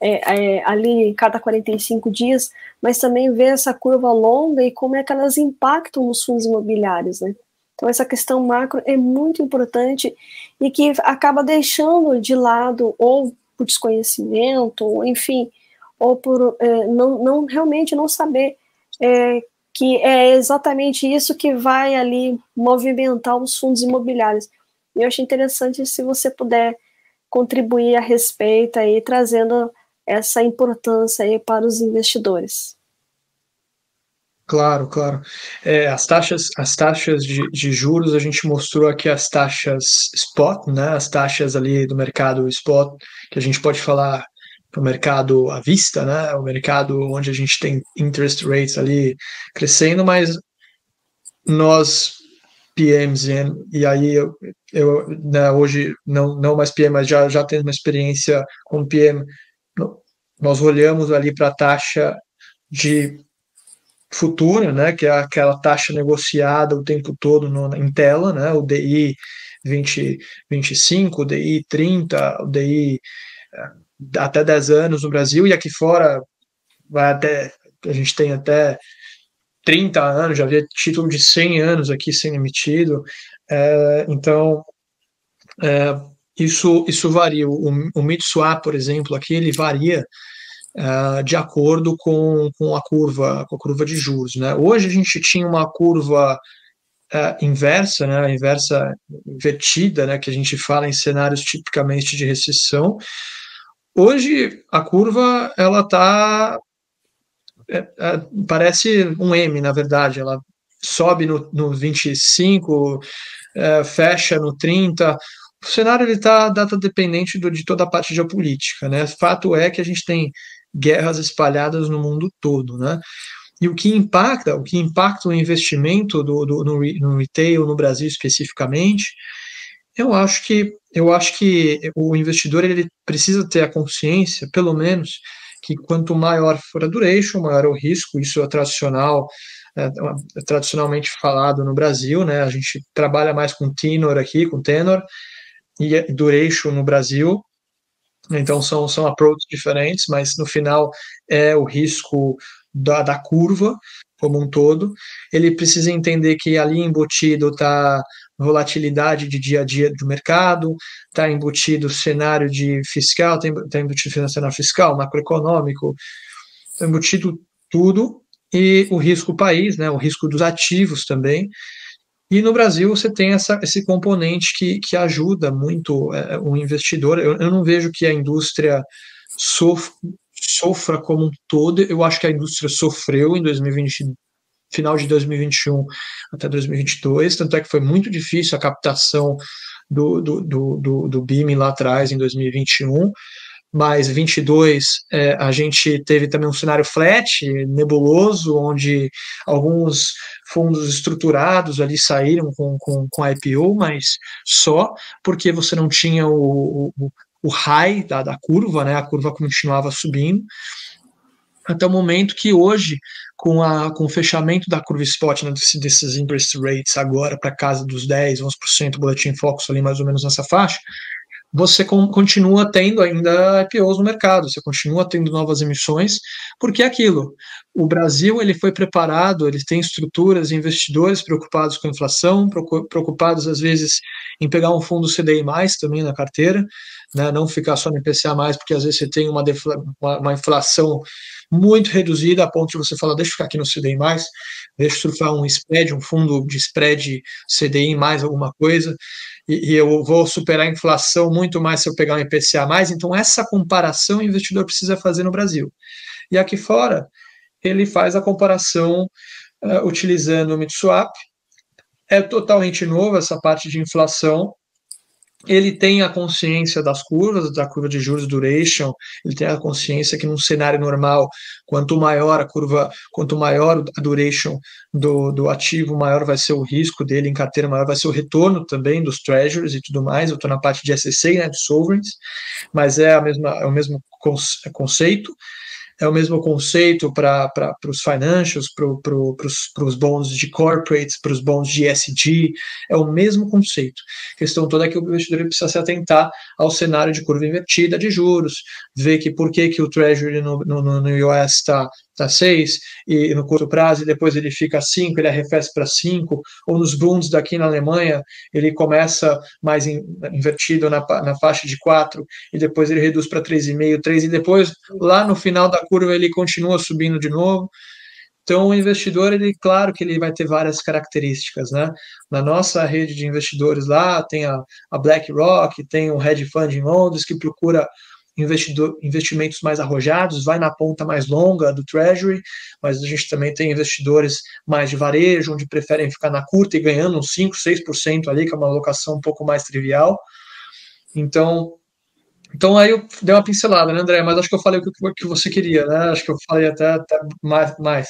é, é, ali cada 45 dias, mas também ver essa curva longa e como é que elas impactam nos fundos imobiliários, né? Então essa questão macro é muito importante e que acaba deixando de lado ou por desconhecimento, ou enfim, ou por é, não, não, realmente não saber é, que é exatamente isso que vai ali movimentar os fundos imobiliários. E eu acho interessante se você puder contribuir a respeito aí, trazendo essa importância aí para os investidores. Claro, claro. É, as taxas, as taxas de, de, juros, a gente mostrou aqui as taxas spot, né? As taxas ali do mercado spot, que a gente pode falar para o mercado à vista, né? O mercado onde a gente tem interest rates ali crescendo, mas nós PMs e aí eu, eu né, hoje não não mais PM, mas já já tenho uma experiência com PM. Nós olhamos ali para a taxa de futura, né, que é aquela taxa negociada o tempo todo no, em tela, né, o DI 2025, o DI 30, o DI até 10 anos no Brasil, e aqui fora vai até, a gente tem até 30 anos, já havia título de 100 anos aqui sendo emitido, é, então é, isso, isso varia, o, o MITSWAP, por exemplo, aqui ele varia uh, de acordo com, com, a curva, com a curva de juros. Né? Hoje a gente tinha uma curva uh, inversa, né, inversa invertida, né, que a gente fala em cenários tipicamente de recessão. Hoje a curva ela está é, é, parece um M, na verdade, ela sobe no, no 25, é, fecha no 30. O cenário está data dependente do, de toda a parte geopolítica, né? Fato é que a gente tem guerras espalhadas no mundo todo, né? E o que impacta, o que impacta o investimento do, do no, no, retail no Brasil especificamente, eu acho que eu acho que o investidor ele precisa ter a consciência, pelo menos, que quanto maior for a duration, maior o risco. Isso é tradicional, é, é tradicionalmente falado no Brasil, né? A gente trabalha mais com tenor aqui, com tenor e duration no Brasil. Então são, são approaches diferentes, mas no final é o risco da, da curva como um todo. Ele precisa entender que ali embutido está volatilidade de dia a dia do mercado, está embutido cenário de fiscal, está tá embutido cenário fiscal, macroeconômico, está embutido tudo, e o risco país, né, o risco dos ativos também, e no Brasil você tem essa, esse componente que, que ajuda muito é, o investidor. Eu, eu, não vejo que a indústria sof, sofra como um todo. Eu acho que a indústria sofreu em 2020, final de 2021 até 2022. Tanto é que foi muito difícil a captação do, do, do, do, do BIM lá atrás, em 2021 mais 22, é, a gente teve também um cenário flat, nebuloso, onde alguns fundos estruturados ali saíram com, com, com IPO, mas só porque você não tinha o, o, o high da, da curva, né, a curva continuava subindo, até o momento que hoje, com, a, com o fechamento da curva spot, né, desses interest rates agora para casa dos 10, 11%, boletim Focus ali mais ou menos nessa faixa, você continua tendo ainda IPOs no mercado, você continua tendo novas emissões, porque é aquilo. O Brasil ele foi preparado, ele tem estruturas, investidores preocupados com inflação, preocupados às vezes em pegar um fundo CDI mais também na carteira, né, não ficar só no IPCA mais, porque às vezes você tem uma, uma, uma inflação muito reduzida a ponto de você falar, deixa eu ficar aqui no CDI mais, deixa eu surfar um spread, um fundo de spread CDI mais alguma coisa, e, e, eu vou superar a inflação muito mais se eu pegar um IPCA mais. Então, essa comparação o investidor precisa fazer no Brasil. E aqui fora, ele faz a comparação uh, utilizando o Mitswap. É totalmente novo essa parte de inflação, ele tem a consciência das curvas, da curva de juros duration, ele tem a consciência que num cenário normal, quanto maior a curva, quanto maior a duration do, do ativo, maior vai ser o risco dele em carteira, maior vai ser o retorno também dos treasuries e tudo mais. Eu estou na parte de SEC, né, de sovereigns, mas é, a mesma, é o mesmo conceito é o mesmo conceito para os financials, para pro, os bonds de corporates, para os bonds de ESG, é o mesmo conceito. A questão toda é que o investidor precisa se atentar ao cenário de curva invertida de juros, ver que por que, que o Treasury no, no, no US está tá 6 e no curto prazo e depois ele fica 5, ele arrefece para 5, ou nos Bunds daqui na Alemanha, ele começa mais in, invertido na, na faixa de 4 e depois ele reduz para 3,5, 3 e depois lá no final da curva ele continua subindo de novo. Então, o investidor, ele, claro que ele vai ter várias características, né? Na nossa rede de investidores lá, tem a, a BlackRock, tem o Hedge Fund em Londres, que procura investimentos mais arrojados, vai na ponta mais longa do Treasury, mas a gente também tem investidores mais de varejo, onde preferem ficar na curta e ganhando uns 5, 6% ali, que é uma alocação um pouco mais trivial. Então, então aí eu dei uma pincelada, né, André? Mas acho que eu falei o que, você queria, né? Acho que eu falei até, até mais. mais.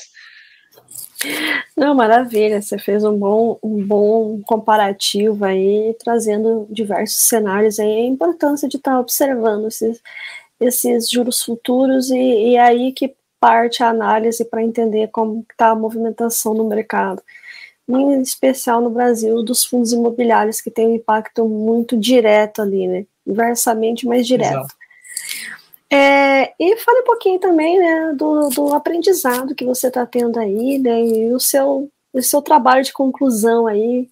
Não, maravilha. Você fez um bom, um bom comparativo aí, trazendo diversos cenários aí, a importância de estar observando esses, esses juros futuros e, e aí que parte a análise para entender como está a movimentação no mercado. Em especial no Brasil, dos fundos imobiliários, que tem um impacto muito direto ali, né? Inversamente, mas direto. Exato. É, e fale um pouquinho também né, do, do aprendizado que você está tendo aí, né, e o seu, o seu trabalho de conclusão aí.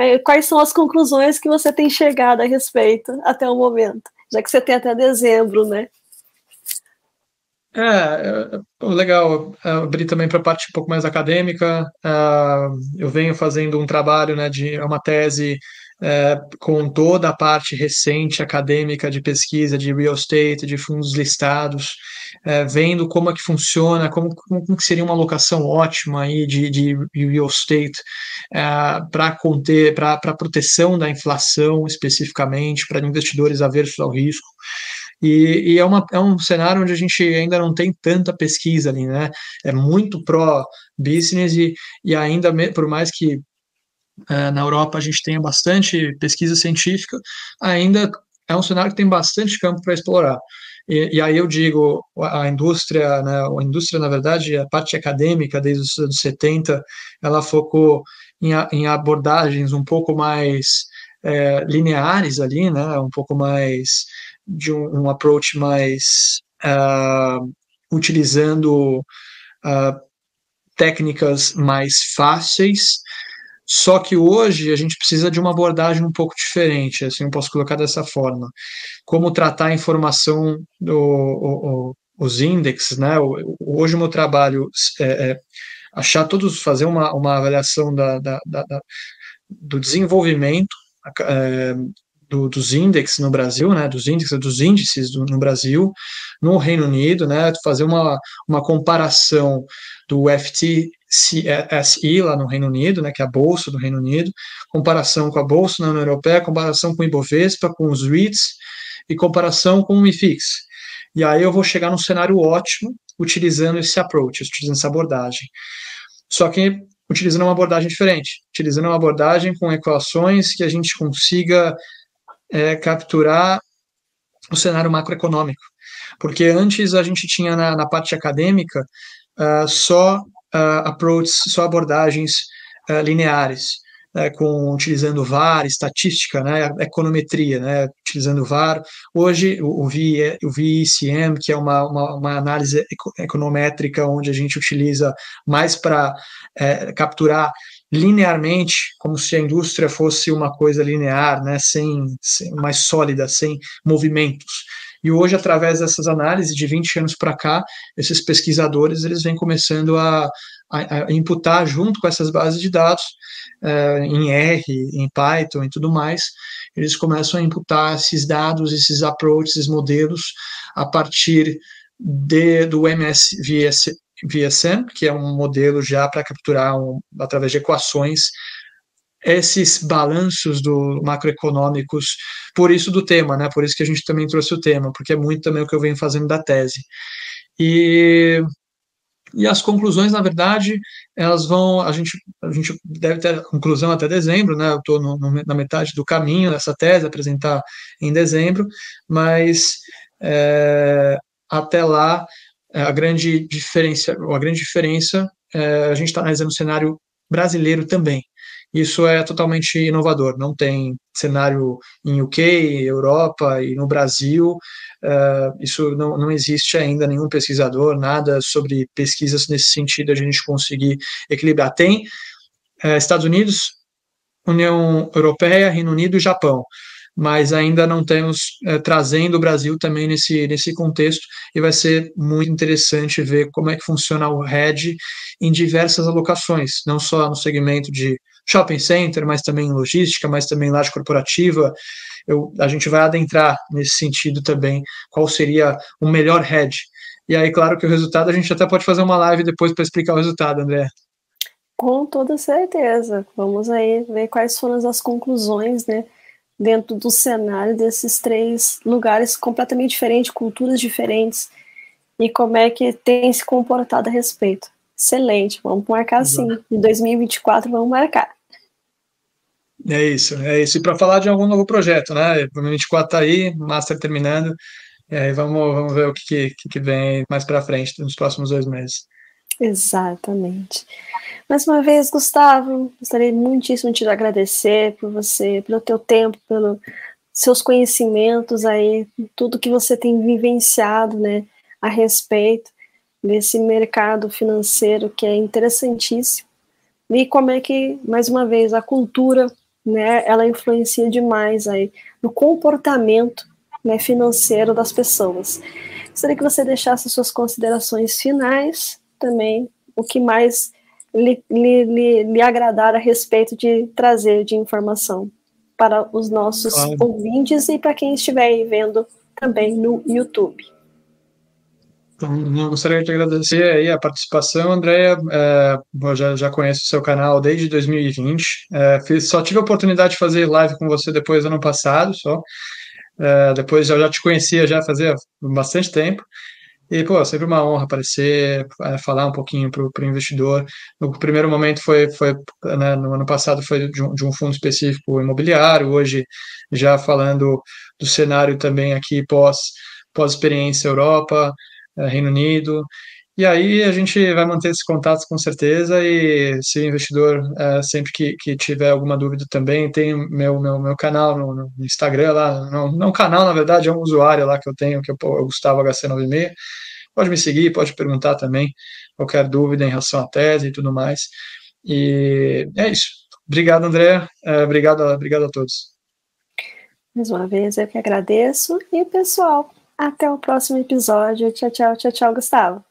É, quais são as conclusões que você tem chegado a respeito até o momento? Já que você tem até dezembro, né? É, é, é legal, abrir também para a parte um pouco mais acadêmica. eu venho fazendo um trabalho, né, de uma tese é, com toda a parte recente acadêmica de pesquisa de real estate, de fundos listados, é, vendo como é que funciona, como, como seria uma alocação ótima aí de, de real estate é, para conter, para proteção da inflação especificamente, para investidores aversos ao risco. E, e, é, uma, é um cenário onde a gente ainda não tem tanta pesquisa ali, né? É muito pró-business e, e ainda, por mais que na Europa a gente tenha bastante pesquisa científica, ainda é um cenário que tem bastante campo para explorar. E, e, aí eu digo, a indústria, né, a indústria, na verdade, a parte acadêmica, desde os anos 70, ela focou em, em abordagens um pouco mais é, lineares ali, né, um pouco mais de um, um approach mais uh, utilizando uh, técnicas mais fáceis só que hoje a gente precisa de uma abordagem um pouco diferente, assim, eu posso colocar dessa forma. Como tratar a informação do o, o, os índices, né? Hoje o meu trabalho é, é achar todos, fazer uma, uma avaliação da, da, da, da do desenvolvimento é, do, dos índices no Brasil, né, dos índices, dos índices do, no Brasil, no Reino Unido, né, fazer uma, uma comparação do FTSE lá no Reino Unido, né, que é a bolsa do Reino Unido, comparação com a bolsa na União Europeia, comparação com o Ibovespa, com os REITs e comparação com o MIFIX. E aí eu vou chegar num cenário ótimo utilizando esse approach, utilizando essa abordagem. Só que utilizando uma abordagem diferente, utilizando uma abordagem com equações que a gente consiga é, capturar o cenário macroeconômico. Porque antes a gente tinha na, na parte acadêmica uh, só uh, approaches, só abordagens uh, lineares, né, com utilizando VAR, estatística, né, econometria, né, utilizando VAR. Hoje o, o, VI, o VICM, que é uma, uma, uma, análise econométrica onde a gente utiliza mais para é, capturar linearmente, como se a indústria fosse uma coisa linear, né, sem, sem mais sólida, sem movimentos. E hoje, através dessas análises de 20 anos para cá, esses pesquisadores eles vêm começando a, a, a, imputar junto com essas bases de dados uh, em R, em Python e tudo mais, eles começam a imputar esses dados, esses approaches, esses modelos a partir de, do MSVSN, que é um modelo já para capturar, um, através de equações, esses balanços do macroeconômicos, por isso do tema, né? Por isso que a gente também trouxe o tema, porque é muito também o que eu venho fazendo da tese. E e as conclusões, na verdade, elas vão. A gente, a gente deve ter a conclusão até dezembro, né? Eu estou na metade do caminho dessa tese, apresentar em dezembro, mas é, até lá a grande diferença, a grande diferença, é, a gente está analisando o cenário brasileiro também. Isso é totalmente inovador. Não tem cenário em UK, Europa e no Brasil. Uh, isso não, não existe ainda nenhum pesquisador, nada sobre pesquisas nesse sentido a gente conseguir equilibrar. Tem uh, Estados Unidos, União Europeia, Reino Unido e Japão mas ainda não temos é, trazendo o Brasil também nesse, nesse contexto, e vai ser muito interessante ver como é que funciona o RED em diversas alocações, não só no segmento de shopping center, mas também em logística, mas também laje corporativa. Eu, a gente vai adentrar nesse sentido também, qual seria o melhor RED. E aí, claro que o resultado, a gente até pode fazer uma live depois para explicar o resultado, André. Com toda certeza. Vamos aí ver quais foram as conclusões, né? Dentro do cenário desses três lugares completamente diferentes, culturas diferentes, e como é que tem se comportado a respeito. Excelente, vamos marcar Exato. sim. Em 2024 vamos marcar. É isso, é isso. E para falar de algum novo projeto, né? 2024 está aí, Master terminando, e aí vamos, vamos ver o que, que, que vem mais para frente nos próximos dois meses. Exatamente. Mais uma vez, Gustavo, gostaria muitíssimo de te agradecer por você, pelo teu tempo, pelos seus conhecimentos aí, tudo que você tem vivenciado, né, a respeito desse mercado financeiro que é interessantíssimo. E como é que, mais uma vez, a cultura, né, ela influencia demais aí no comportamento né, financeiro das pessoas. Gostaria que você deixasse suas considerações finais também, o que mais lhe, lhe, lhe, agradar a respeito de trazer de informação para os nossos claro. ouvintes e para quem estiver vendo também no YouTube. Então, eu gostaria de agradecer aí a participação, Andréia. É, eu já, já conheço o seu canal desde 2020. É, fiz, só tive a oportunidade de fazer live com você depois do ano passado, só. É, depois eu já te conhecia já fazia bastante tempo. E, pô, sempre uma honra aparecer, é, falar um pouquinho para o investidor. No primeiro momento foi, foi né, no ano passado foi de um, de um, fundo específico imobiliário, hoje já falando do cenário também aqui pós, pós experiência Europa, é, Reino Unido. E aí a gente vai manter esses contatos com certeza e se o investidor é, sempre que, que tiver alguma dúvida também, tem meu, meu, meu canal no, no Instagram lá, não, não canal, na verdade, é um usuário lá que eu tenho, que é o Gustavo HC96. Pode me seguir, pode perguntar também qualquer dúvida em relação à tese e tudo mais. E é isso. Obrigado, André. É, obrigado, obrigado a todos. Mais uma vez eu que agradeço. E, pessoal, até o próximo episódio. Tchau, tchau, tchau, tchau, Gustavo.